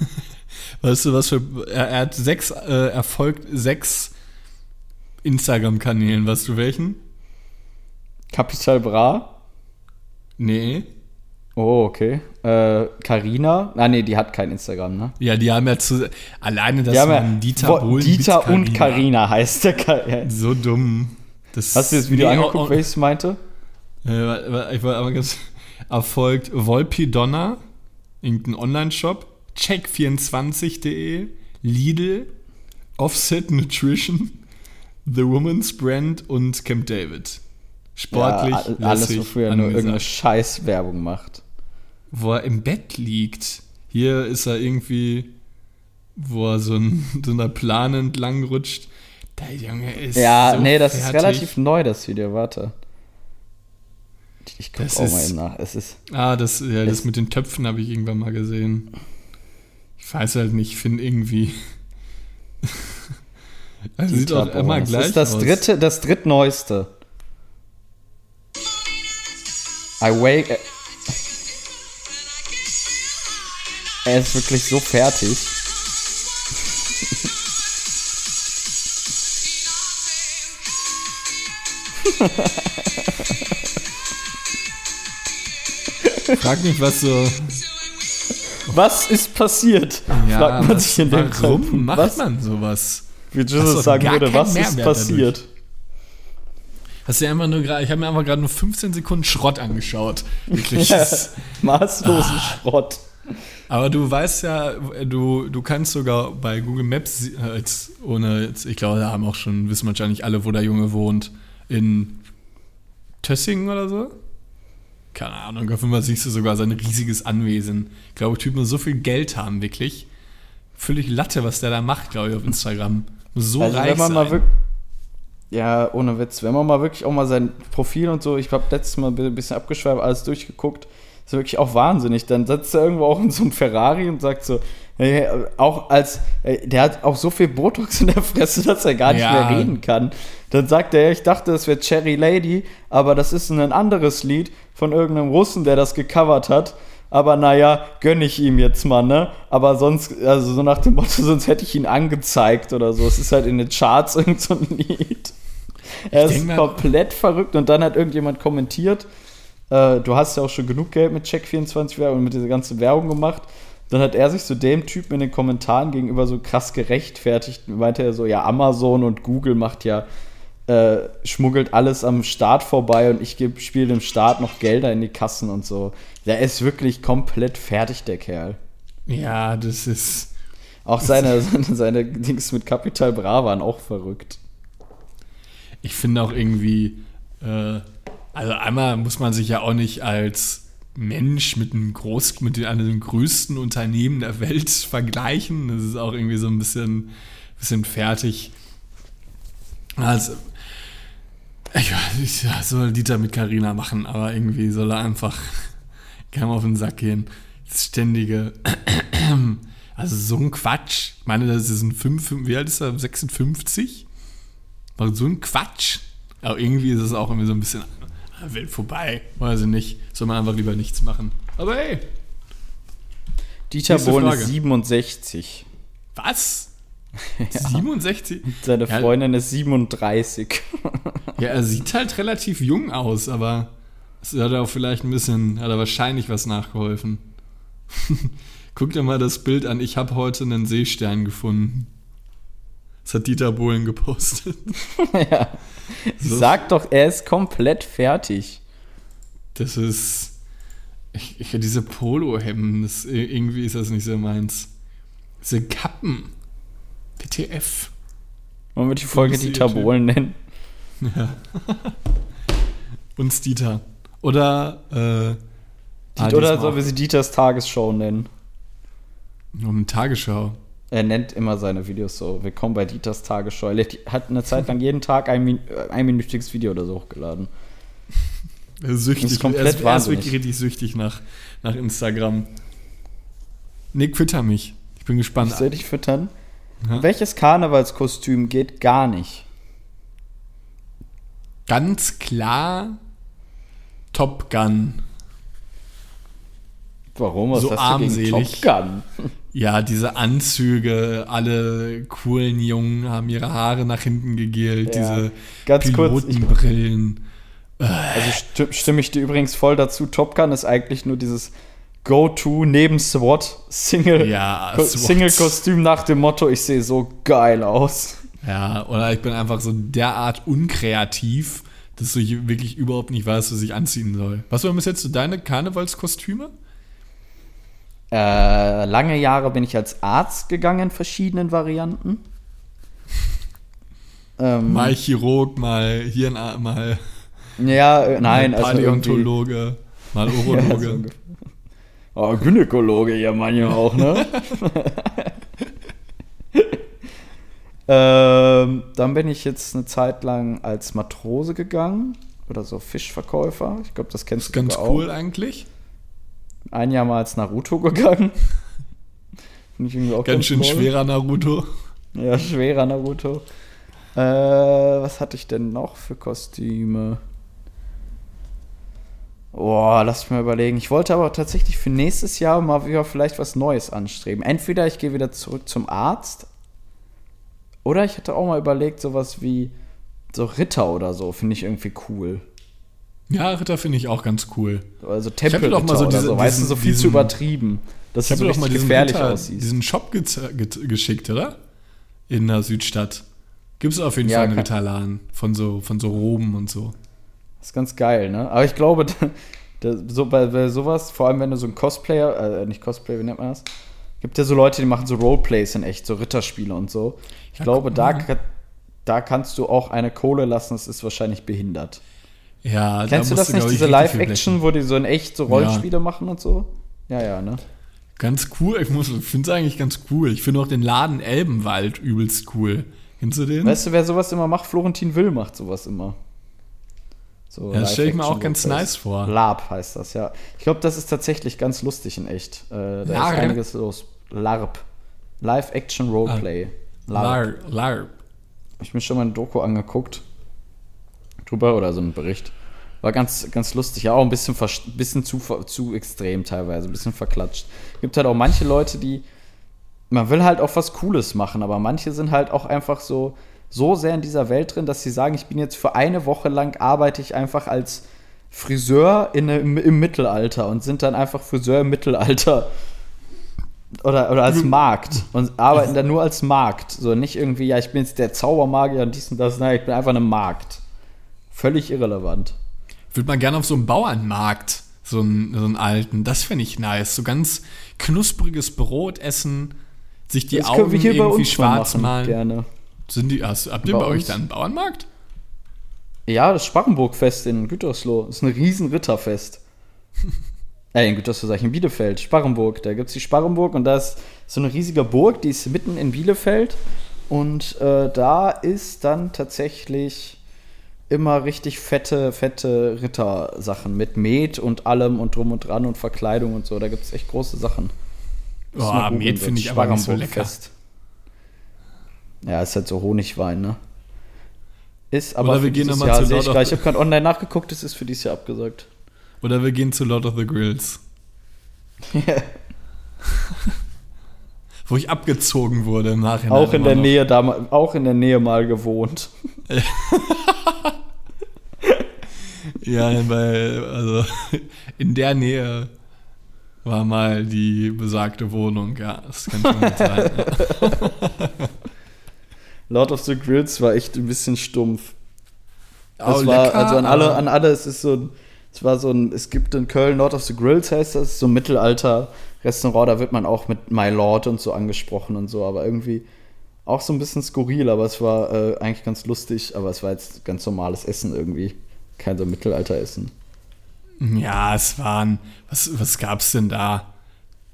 *laughs* Weißt du, was für. Er, er hat sechs, äh, erfolgt sechs Instagram-Kanälen. Weißt du welchen? Capital Bra. Nee. Oh, okay. Äh, Carina. Ah, nee, die hat kein Instagram, ne? Ja, die haben ja zu. Alleine, dass Die haben ja- Dieter Bohlen Dieter und Carina heißt der. Ka ja. So dumm. Das, Hast du das Video Nee, angeguckt, oh, oh, welches meinte? Äh, ich war aber ganz *laughs* erfolgt Volpi Donna, irgendein Online-Shop, check24.de, Lidl, Offset Nutrition, The Woman's Brand und Camp David. Sportlich, ja, alles, wofür er nur irgendeine Scheißwerbung macht. Wo er im Bett liegt. Hier ist er irgendwie, wo er so, ein, *laughs* so einer Plane entlang rutscht. Der Junge ist Ja, so nee, das ist fertig. relativ neu, das Video, warte. Ich guck Das auch ist- mal eben nach. Es ist. Ah, das, ja, das mit den Töpfen habe ich irgendwann mal gesehen. Ich weiß halt nicht, ich finde irgendwie. *laughs* also sieht auch immer gleich Das ist das aus. dritte, das drittneueste. I wake. Er ist wirklich so fertig. *laughs* Frag mich, was so. Was ist passiert? Ja, Fragt man was, sich in dem warum Zeitpunkt. macht was, man sowas? Wie Jesus sagen würde, was ist Mehrwert passiert? Hast du einfach nur gerade, ich habe mir einfach gerade nur 15 Sekunden Schrott angeschaut. Wirklich. Maßlosen Ah. Schrott. Aber du weißt ja, du, du kannst sogar bei Google Maps, äh, jetzt ohne, jetzt, ich glaube, da haben auch schon, wissen wahrscheinlich alle, wo der Junge wohnt. In Tössingen oder so? Keine Ahnung, auf Fall siehst du sogar sein riesiges Anwesen. Ich glaube, Typen muss so viel Geld haben, wirklich. Völlig Latte, was der da macht, glaube ich, auf Instagram. Muss so Also reich wenn man sein. Ja, ohne Witz. Wenn man mal wirklich auch mal sein Profil und so, ich habe letztes Mal ein bisschen abgeschweift, alles durchgeguckt. Ist wirklich auch wahnsinnig. Dann sitzt er irgendwo auch in so einem Ferrari und sagt so, hey, auch als, äh, der hat auch so viel Botox in der Fresse, dass er gar nicht Ja. mehr reden kann. Dann sagt er, ich dachte, es wäre Cherry Lady, aber das ist ein anderes Lied von irgendeinem Russen, der das gecovert hat. Aber naja, gönn ich ihm jetzt mal, ne? Aber sonst, also so nach dem Motto, sonst hätte ich ihn angezeigt oder so. Es ist halt in den Charts *laughs* irgend so ein Lied. Er denk ist komplett verrückt und dann hat irgendjemand kommentiert, äh, du hast ja auch schon genug Geld mit Check24 Werbung und mit dieser ganzen Werbung gemacht. Dann hat er sich so dem Typen in den Kommentaren gegenüber so krass gerechtfertigt. Meinte er so, ja, Amazon und Google macht ja, äh, schmuggelt alles am Staat vorbei und ich spiele dem Staat noch Gelder in die Kassen und so. Der ist wirklich komplett fertig, der Kerl. Ja, das ist. Auch seine, seine, seine Dings mit Capital Bra waren auch verrückt. Ich finde auch irgendwie, äh, also einmal muss man sich ja auch nicht als Mensch mit einem groß, mit einem größten Unternehmen der Welt *laughs* vergleichen. Das ist auch irgendwie so ein bisschen, bisschen fertig. Also, ich weiß nicht, ja, soll Dieter mit Karina machen, aber irgendwie soll er einfach *laughs* gerne auf den Sack gehen. Das ständige, *clears throat* also so ein Quatsch. Ich meine, das ist ein 5, wie alt ist er? 56? War so ein Quatsch. Aber irgendwie ist es auch irgendwie so ein bisschen Welt vorbei. Weiß ich nicht. Soll man einfach lieber nichts machen. Aber hey, Dieter Bohlen ist 67. was? *laughs* 67? Seine Ja. Freundin ist 37. Ja, er sieht halt relativ jung aus, aber es hat auch vielleicht ein bisschen, hat er wahrscheinlich was nachgeholfen. *laughs* Guck dir mal das Bild an. Ich habe heute einen Seestern gefunden. Das hat Dieter Bohlen gepostet. *laughs* ja. So. Sag doch, er ist komplett fertig. Das ist. Ich, ich, diese Polohemden, irgendwie ist das nicht so meins. Diese Kappen. WTF. Wollen wir die Folge Lustige Dieter Typ. Bohlen nennen? Ja. Uns Dieter. Oder. Äh, ah, Oder diesmal sollen wir sie Dieters Tagesshow nennen? Um Tagesschau. Er nennt immer seine Videos so. Willkommen bei Dieters Tagesschau. Er lädt- hat eine Zeit lang jeden Tag ein, Min einminütiges Video oder so hochgeladen. Süchtig. Das ist komplett er, ist, er ist wirklich richtig süchtig nach, nach Instagram. Nick, fütter mich. Ich bin gespannt. Ich soll dich füttern. Ja. Welches Karnevalskostüm geht gar nicht? Ganz klar Top Gun. Warum? Was So hast armselig. Top Gun? Ja, diese Anzüge, alle coolen Jungen haben ihre Haare nach hinten gegelt, Ja. diese Ganz kurz, ich- Pilotenbrillen. Also sti stimme ich dir übrigens voll dazu. Top Gun ist eigentlich nur dieses Go-To neben SWAT Single Ja, Ko SWAT. Single-Kostüm nach dem Motto, ich sehe so geil aus. Ja, oder ich bin einfach so derart unkreativ, dass ich wirklich überhaupt nicht weiß, was ich anziehen soll. Was waren bis jetzt so deine Karnevalskostüme? Äh, lange Jahre bin ich als Arzt gegangen in verschiedenen Varianten. Ähm, Mal Chirurg, mal Hirn, mal ja, äh, nein, also irgendwie, Paläontologe, mal *laughs* Ja, so Urologe. oh, Gynäkologe ja manchmal auch, ne? *laughs* ähm, dann bin ich jetzt eine Zeit lang als Matrose gegangen oder so Fischverkäufer. Ich glaube, das kennst ist du ganz sogar cool auch. eigentlich. Ein Jahr mal als Naruto gegangen. *laughs* Finde ich irgendwie auch Ganz schön cool. schwerer Naruto. Ja, schwerer Naruto. Äh, was hatte ich denn noch für Kostüme? Boah, lass mich mal überlegen. Ich wollte aber tatsächlich für nächstes Jahr mal wieder vielleicht was Neues anstreben. Entweder ich gehe wieder zurück zum Arzt. Oder ich hatte auch mal überlegt, sowas wie so Ritter oder so. Finde ich irgendwie cool. Ja, Ritter finde ich auch ganz cool. Also Tempelritter doch mal so diese- so. Weißt du, diesen- so viel zu diesen- übertrieben. Dass es so doch mal gefährlich Ritter, aussieht. diesen Shop ge ge geschickt, oder? In der Südstadt. Gibt es auf jeden Ja, Fall einen Ritterladen von so, von so Roben und so. Das ist ganz geil, ne? Aber ich glaube, *laughs* da, da, so bei, bei sowas, vor allem wenn du so ein Cosplayer, äh, nicht Cosplayer, wie nennt man das? Gibt ja so Leute, die machen so Roleplays in echt, so Ritterspiele und so. Ich Ja, glaube, da, da kannst du auch eine Kohle lassen, das ist wahrscheinlich behindert. Ja, Kennst du musst das nicht, diese Live-Action, wo die so in echt so Rollenspiele machen und so? Ja, ja, ne? Ganz cool. Ich, muss- ich finde es eigentlich ganz cool. Ich finde auch den Laden Elbenwald übelst cool. Kennst du den? Weißt du, wer sowas immer macht? Florentin Will macht sowas immer. So Ja, das stelle ich mir auch ganz nice vor. LARP heißt das, ja. Ich glaube, das ist tatsächlich ganz lustig in echt. Äh, da LARP? ist einiges los. LARP. Live-Action Roleplay. Lar, lar. Hab ich mir schon mal ein Doku angeguckt. Drüber oder so ein Bericht. War ganz, ganz lustig. Ja, auch ein bisschen, bisschen zu, zu extrem teilweise. Ein bisschen verklatscht. Gibt halt auch manche Leute, die. Man will halt auch was Cooles machen, aber manche sind halt auch einfach so, so sehr in dieser Welt drin, dass sie sagen, ich bin jetzt für eine Woche lang arbeite ich einfach als Friseur in, im, im Mittelalter und sind dann einfach Friseur im Mittelalter. Oder, oder als Markt und arbeiten *laughs* dann nur als Markt. So nicht irgendwie, ja, ich bin jetzt der Zaubermagier und dies und das. Nein, ich bin einfach ein Markt. Völlig irrelevant. Würde man gerne auf so einem Bauernmarkt, so einen, so einen alten, das fände ich nice. So ganz knuspriges Brot essen, sich die das Augen irgendwie schwarz machen, malen. gerne. Sind die, hast, habt ihr bei, Bei euch dann einen Bauernmarkt? Ja, das Sparrenburgfest in Gütersloh. Das ist ein riesen Ritterfest. *laughs* äh, in Gütersloh sag ich, in Bielefeld, Sparrenburg. Da gibt es die Sparrenburg und da ist so eine riesige Burg, die ist mitten in Bielefeld. Und äh, da ist dann tatsächlich immer richtig fette, fette Rittersachen mit Met und allem und drum und dran und Verkleidung und so. Da gibt es echt große Sachen. Boah, Met finde ich aber nicht so lecker. Sparrenburgfest. Ja, ist halt so Honigwein, ne? Ist aber Oder wir gehen dieses Jahr, zu sehe ich gleich. Ich habe gerade online nachgeguckt, es ist für dieses Jahr abgesagt. Oder wir gehen zu Lord of the Grills. *laughs* Wo ich abgezogen wurde im Nachhinein. auch in der noch. Nähe damals, auch in der Nähe mal gewohnt. *laughs* Ja, weil, also *laughs* in der Nähe war mal die besagte Wohnung, ja, das kann schon sein. Ja. *laughs* Lord of the Grills war echt ein bisschen stumpf. Das Oh, war, lecker, also an alle, an alle, es ist so ein, es war so ein, es gibt in Köln Lord of the Grills heißt das, so ein Mittelalter-Restaurant, da wird man auch mit My Lord und so angesprochen und so, aber irgendwie auch so ein bisschen skurril, aber es war äh, eigentlich ganz lustig, aber es war jetzt ganz normales Essen irgendwie. Kein so Mittelalter-Essen. Ja, es waren, was, was gab's denn da?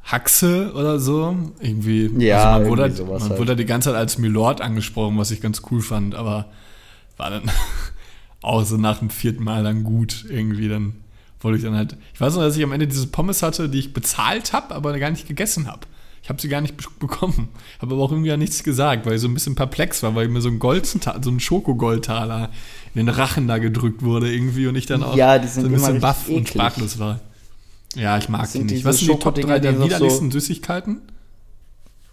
Haxe oder so? Irgendwie, Ja, also man, wurde, irgendwie sowas man halt. wurde die ganze Zeit als Milord angesprochen, was ich ganz cool fand, aber war dann *laughs* auch so nach dem vierten Mal dann gut irgendwie, dann wollte ich dann halt, ich weiß noch, dass ich am Ende diese Pommes hatte, die ich bezahlt habe, aber gar nicht gegessen habe. Ich habe sie gar nicht be- *laughs* bekommen, habe aber auch irgendwie ja nichts gesagt, weil ich so ein bisschen perplex war, weil mir so ein Goldzenta- so ein Schokogoldtaler in den Rachen da gedrückt wurde irgendwie und ich dann auch Ja, die sind so ein bisschen baff und sprachlos war. Ja, ich mag die sind nicht. Was sind die Top Schokodinger, 3 der die noch so- widerlichsten Süßigkeiten?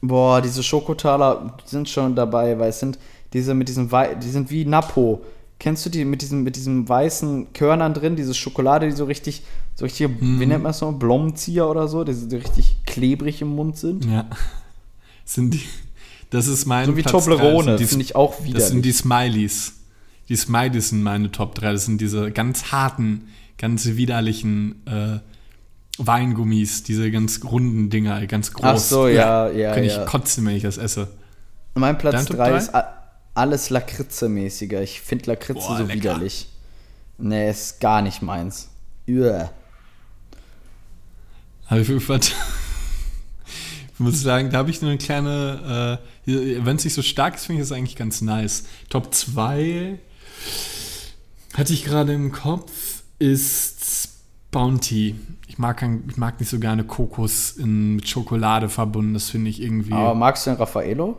Boah, diese Schokotaler sind schon dabei, weil es sind diese mit diesem Wei die sind wie Napo. Kennst du die mit diesem mit diesem weißen Körnern drin, diese Schokolade, die so richtig so richtig Mhm. wie nennt man das noch, Blomenzieher oder so, die so richtig klebrig im Mund sind? Ja. Sind die, das ist mein So wie Platz. Toblerone, Das sind die- finde ich auch Das sind die Smileys. Die Smileys sind meine Top 3. Das sind diese ganz harten, ganz widerlichen äh, Weingummis, diese ganz runden Dinger, ganz groß. Ach so, ja, *laughs* ja, Könnte ja. ich kotzen, wenn ich das esse. Mein Platz Dein Top 3 drei? ist alles Lakritze-mäßiger. Ich finde Lakritze Boah, so lecker. widerlich. Nee, ist gar nicht meins. Uah. Aber ich fand, *laughs* ich muss sagen, da habe ich nur eine kleine, äh, wenn es nicht so stark ist, finde ich das eigentlich ganz nice. Top 2 hatte ich gerade im Kopf, ist Bounty. Ich mag, kein, ich mag nicht so gerne Kokos in, mit Schokolade verbunden. Das finde ich irgendwie. Aber magst du den Raffaello?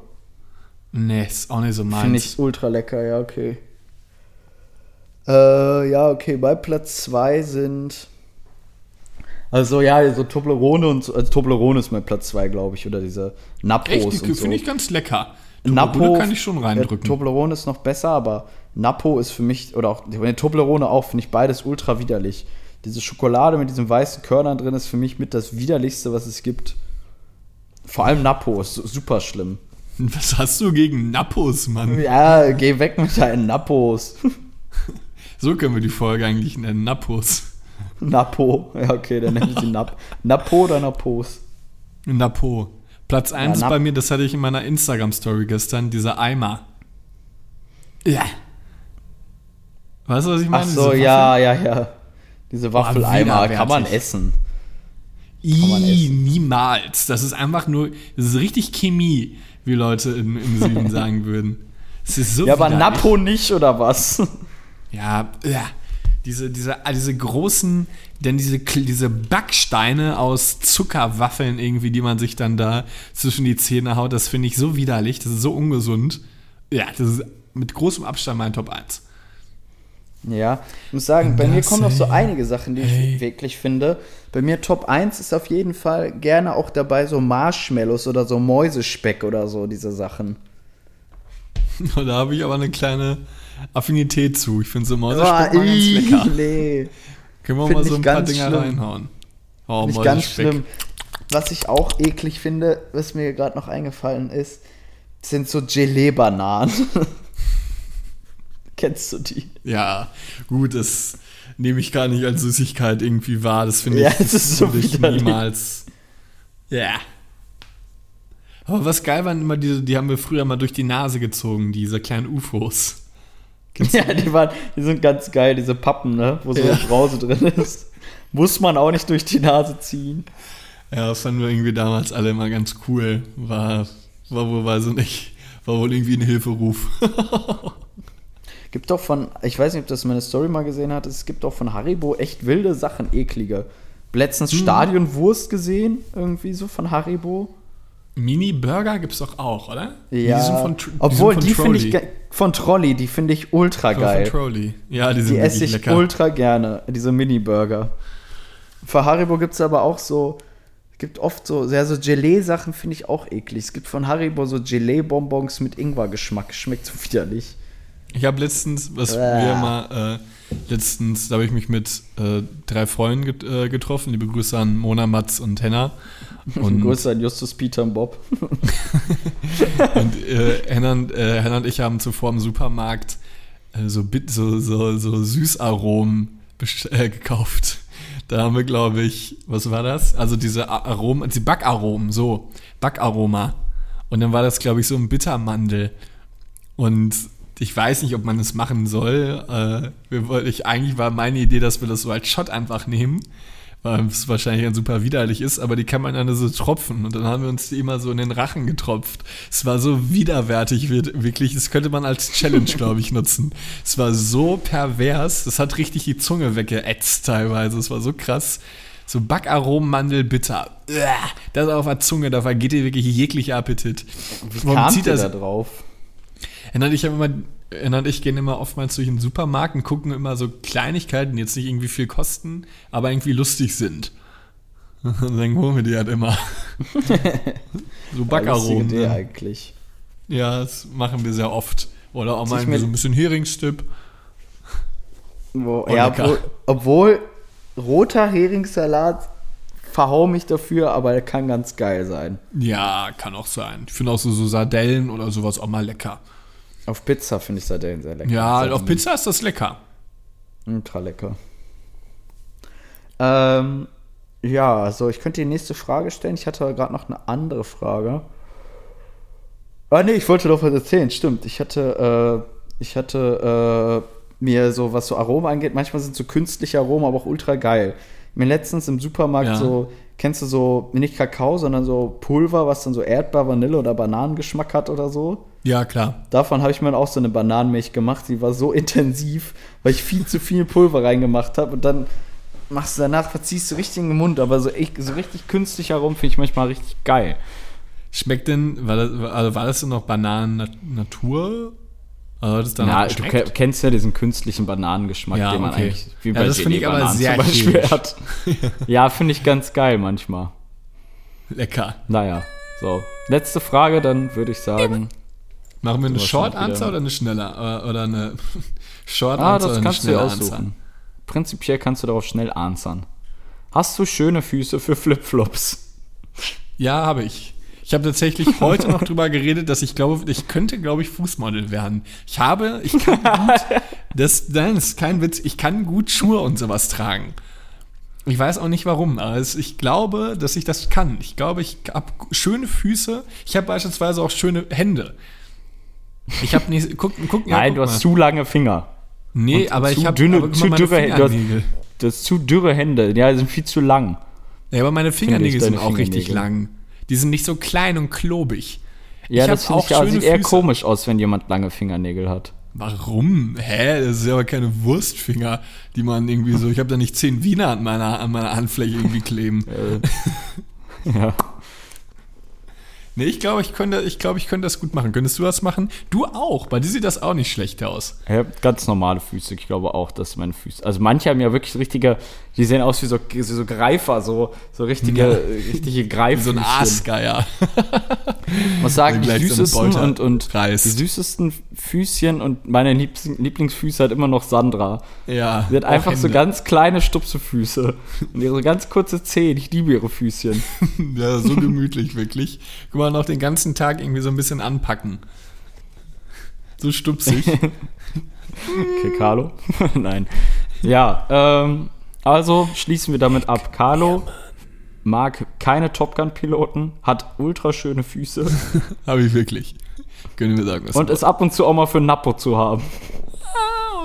nee, ist auch nicht so meins. Finde ich ultra lecker, ja, okay. Äh, ja, okay, bei Platz 2 sind. Also ja, so Toblerone und so, also Toblerone ist mein Platz 2, glaube ich, oder diese Nappos Echt, und die so. finde ich ganz lecker. Napo Toblerone kann ich schon reindrücken. Äh, Toblerone ist noch besser, aber Napo ist für mich, oder auch nee, Toblerone auch, finde ich beides ultra widerlich. Diese Schokolade mit diesen weißen Körnern drin ist für mich mit das widerlichste, was es gibt. Vor allem Napo ist su- super schlimm. *laughs* Was hast du gegen Nappos, Mann? Ja, geh weg mit deinen Napos. *laughs* So können wir die Folge eigentlich nennen, Nappos. *laughs* Napo. Ja, okay, dann nennen sie Nap. Napo oder Napos? Napo. Platz 1 Nap- bei mir, das hatte ich in meiner Instagram-Story gestern, dieser Eimer. Ja. Weißt du, was ich meine? Ach so, ja, ja, ja. Diese Waffeleimer kann man essen. man essen. niemals. Das ist einfach nur, das ist richtig Chemie, wie Leute im, im Süden *laughs* sagen würden. Es ist so Ja, aber. Napo nicht, oder was? Ja, ja. Diese, diese, ah, diese großen, denn diese, diese Backsteine aus Zuckerwaffeln irgendwie, die man sich dann da zwischen die Zähne haut, das finde ich so widerlich, das ist so ungesund. Ja, das ist mit großem Abstand mein Top 1. Ja, ich muss sagen, bei Das, mir kommen noch so einige Sachen, die Ey. ich wirklich finde. Bei mir Top 1 ist auf jeden Fall gerne auch dabei so Marshmallows oder so Mäusespeck oder so, diese Sachen. *laughs* Da habe ich aber eine kleine Affinität zu. Ich finde so Mäusespeck mal ganz lecker. *laughs* Nee, Können wir Find mal so ein paar Dinger schlimm. reinhauen. Oh, ich ganz schlimm. Was ich auch eklig finde, was mir gerade noch eingefallen ist, sind so Gelee-Bananen. *laughs* *laughs* Kennst du die? Ja, gut, das nehme ich gar nicht als Süßigkeit irgendwie wahr. Das finde Ja, ich, es ist so ich niemals. Ja. Aber was geil waren immer diese, die haben wir früher mal durch die Nase gezogen, diese kleinen UFOs. Kennst Ja, die, waren, die sind ganz geil, diese Pappen, ne? wo so Ja. eine Brause drin ist. Muss man auch nicht durch die Nase ziehen. Ja, das fanden wir irgendwie damals alle immer ganz cool. War, war wohl, weiß ich nicht, war wohl irgendwie ein Hilferuf. *laughs* Gibt doch von, ich weiß nicht, ob das meine Story mal gesehen hat, es gibt doch von Haribo echt wilde Sachen, eklige. Letztens Hm. Stadionwurst gesehen, irgendwie so von Haribo. Mini-Burger gibt's doch auch, oder? Ja, Die sind von, Tr- obwohl sind die von finde ich von Trolli, die finde ich ultra Von geil. Trolli. Ja, die sind Die esse ich lecker. ultra gerne, diese Mini-Burger. Für Haribo gibt es aber auch so, es gibt oft so, ja, so Gelee-Sachen finde ich auch eklig. Es gibt von Haribo so Gelee-Bonbons mit Ingwer-Geschmack, schmeckt so widerlich. Ich habe letztens, was Äh. wir mal, äh, letztens, da habe ich mich mit äh, drei Freunden get, äh, getroffen. Liebe Grüße an Mona, Mats und Henna. *laughs* Und, Grüße an Justus, Peter und Bob. *laughs* und äh, Henna, und, äh, Henna und ich haben zuvor im Supermarkt so, so, so, so Süßaromen gekauft. Da haben wir, glaube ich, was war das? Also diese Aromen, die Backaromen, so, Backaroma. Und dann war das, glaube ich, so ein Bittermandel. Und ich weiß nicht, ob man das machen soll. Äh, wir wollten, ich, eigentlich war meine Idee, dass wir das so als Shot einfach nehmen, weil es wahrscheinlich dann super widerlich ist, aber die kann man dann so tropfen. Und dann haben wir uns die immer so in den Rachen getropft. Es war so widerwärtig, wir- wirklich. Das könnte man als Challenge, *laughs* glaube ich, nutzen. Es war so pervers. Das hat richtig die Zunge weggeätzt teilweise. Es war so krass. So Backaromen, Mandel, bitter. Das auf der Zunge, da vergeht dir wirklich jeglicher Appetit. Wie Warum kam zieht ihr das- da drauf? Erinner dich immer, Erinner dich gehen immer oftmals durch den Supermarkt und gucken immer so Kleinigkeiten, die jetzt nicht irgendwie viel kosten, aber irgendwie lustig sind. *laughs* Und dann holen wir die halt immer. *laughs* so Backaromen. Idee Ne? eigentlich. Ja, das machen wir sehr oft. Oder auch mal ich irgendwie so ein bisschen Heringstipp. Wo, ja, obwohl, obwohl roter Heringssalat verhau mich dafür, aber er kann ganz geil sein. Ja, kann auch sein. Ich finde auch so, so Sardellen oder sowas auch mal lecker. Auf Pizza finde ich Sardellen sehr lecker. Ja, Sardinen. auf Pizza ist das lecker. Ultra lecker. Ähm, ja, also ich könnte die nächste Frage stellen. Ich hatte gerade noch eine andere Frage. Ah, nee, ich wollte doch was erzählen. Stimmt. Ich hatte, äh, ich hatte äh, mir so, was so Aromen angeht, manchmal sind so künstliche Aromen aber auch ultra geil. Mir letztens im Supermarkt Ja. so, kennst du so, nicht Kakao, sondern so Pulver, was dann so Erdbeer, Vanille oder Bananengeschmack hat oder so. Ja, klar. Davon habe ich mir dann auch so eine Bananenmilch gemacht. Die war so intensiv, weil ich viel zu viel Pulver reingemacht habe. Und dann machst du danach, verziehst du richtig in den Mund. Aber so, echt, so richtig künstlich herum finde ich manchmal richtig geil. Schmeckt denn, war das, also war das denn noch Bananen-Natur? Also es dann Na, du kennst ja diesen künstlichen Bananengeschmack, Ja, den man okay. eigentlich wie Ja, bei das finde ich aber sehr zum Beispiel chemisch. hat. *laughs* ja, finde ich ganz geil manchmal. Lecker. Naja, so. Letzte Frage, dann würde ich sagen. Machen wir eine Short. Answer oder eine schneller? Äh, Oder eine *laughs* Short Ah, Answer das oder eine kannst du schnelle aussuchen. Answer? Prinzipiell kannst du darauf schnell answern. Hast du schöne Füße für Flipflops? Ja, habe ich. Ich habe tatsächlich heute noch drüber geredet, dass ich glaube, ich könnte, glaube ich, Fußmodel werden. Ich habe, ich kann gut, *laughs* das, nein, das ist kein Witz, ich kann gut Schuhe und sowas tragen. Ich weiß auch nicht warum, aber ich glaube, dass ich das kann. Ich glaube, ich habe schöne Füße. Ich habe beispielsweise auch schöne Hände. Ich habe nicht, guck, guck, ja, Nein, guck du hast mal. zu lange Finger. Nee, und aber ich habe dünne- zu dürre Hände. Du hast- Fingernägel. Du hast zu dürre Hände. Ja, die sind viel zu lang. Ja, aber meine Fingernägel sind auch richtig lang. Die sind nicht so klein und klobig. Ja, Ich das finde ich auch, sieht eher Füße. komisch aus, wenn jemand lange Fingernägel hat. Warum? Hä? Das ist ja aber keine Wurstfinger, die man irgendwie so. Ich habe da nicht zehn Wiener an meiner, an meiner Handfläche irgendwie kleben. ja. *laughs* Nee, ich glaube, ich könnte, ich glaube, ich könnte das gut machen. Könntest du das machen? Du auch. Bei dir sieht das auch nicht schlecht aus. Ich habe ganz normale Füße. Ich glaube auch, dass meine Füße. Also manche haben ja wirklich richtige, die sehen aus wie so, so Greifer, so, so richtige, Ja. richtige Wie Greiffüßchen. so ein Aasgeier. *laughs* Muss sagen, die so süßesten Beute und, und Reis. die süßesten Füßchen und meine Lieblingsfüße hat immer noch Sandra. Ja. Sie hat auch einfach so Hände. ganz kleine Stupsefüße und ihre ganz kurze Zehen. Ich liebe ihre Füßchen. *laughs* Ja, so gemütlich, wirklich. Guck mal, noch den ganzen Tag irgendwie so ein bisschen anpacken. So stupsig. *laughs* Okay, Carlo? *laughs* Nein. Ja, ähm, also schließen wir damit ab. Carlo mag keine Top Gun-Piloten, hat ultraschöne Füße *laughs* Habe ich wirklich. Können wir sagen. Was und ist ab und zu auch mal für Nappo zu haben.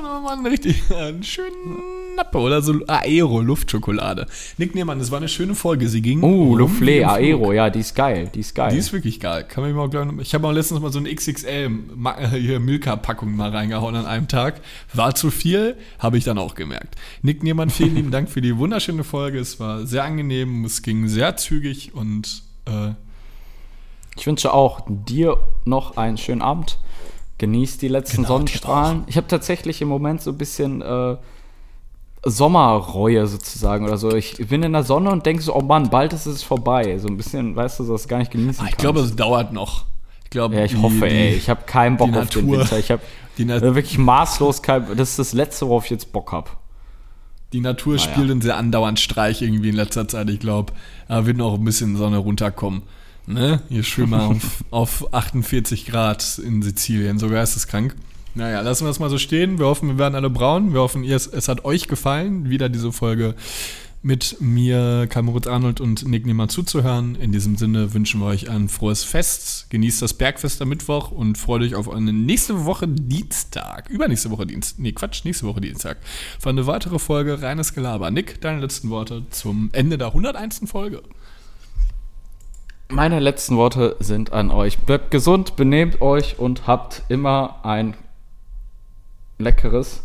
Ah, und mal einen richtig einen schönen Nappe oder so Aero, Luftschokolade. Nick Nehmann, das war eine schöne Folge. Sie ging. Oh, Flug. Aero, ja, die ist geil, die ist geil. Die ist wirklich geil. Kann man mal noch, ich habe auch letztens mal so eine XXL äh, Milka-Packung mal reingehauen an einem Tag. War zu viel, habe ich dann auch gemerkt. Nick Niemann, vielen lieben Dank für die wunderschöne Folge. Es war sehr angenehm, es ging sehr zügig und äh, Ich wünsche auch dir noch einen schönen Abend. Genieß die letzten Genau, Sonnenstrahlen. Ich habe tatsächlich im Moment so ein bisschen äh, Sommerreue sozusagen oder so. Ich bin in der Sonne und denke so, oh Mann, bald ist es vorbei. So ein bisschen, weißt du, so das gar nicht genießen ah, ich glaube, es dauert noch. Ich glaube, Ja, ich die- hoffe, die- ey. Ich habe keinen Bock die auf den Natur- Winter. Ich habe *laughs* die, Na wirklich maßlos kein. Das ist das Letzte, worauf ich jetzt Bock habe. die Natur Naja. spielt einen sehr andauernd Streich irgendwie in letzter Zeit. Ich glaube, da wird noch ein bisschen Sonne runterkommen. Ne? Hier schön mal auf, auf 48 Grad in Sizilien, so geisteskrank. Naja, lassen wir das mal so stehen. Wir hoffen, wir werden alle braun. Wir hoffen, ihr, es hat euch gefallen, wieder diese Folge mit mir, Kamurut Arnold und Nick Niemann zuzuhören. In diesem Sinne wünschen wir euch ein frohes Fest. Genießt das Bergfest am Mittwoch und freut euch auf eine nächste Woche Dienstag. Übernächste Woche Dienstag. Nee, Quatsch, nächste Woche Dienstag. Für eine weitere Folge Reines Gelaber. Nick, deine letzten Worte zum Ende der 101. Folge. Meine letzten Worte sind an euch. Bleibt gesund, benehmt euch und habt immer ein leckeres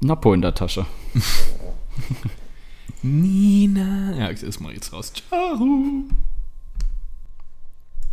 Napo in der Tasche. *laughs* Nina. Ja, ich ist mal jetzt raus. Ciao.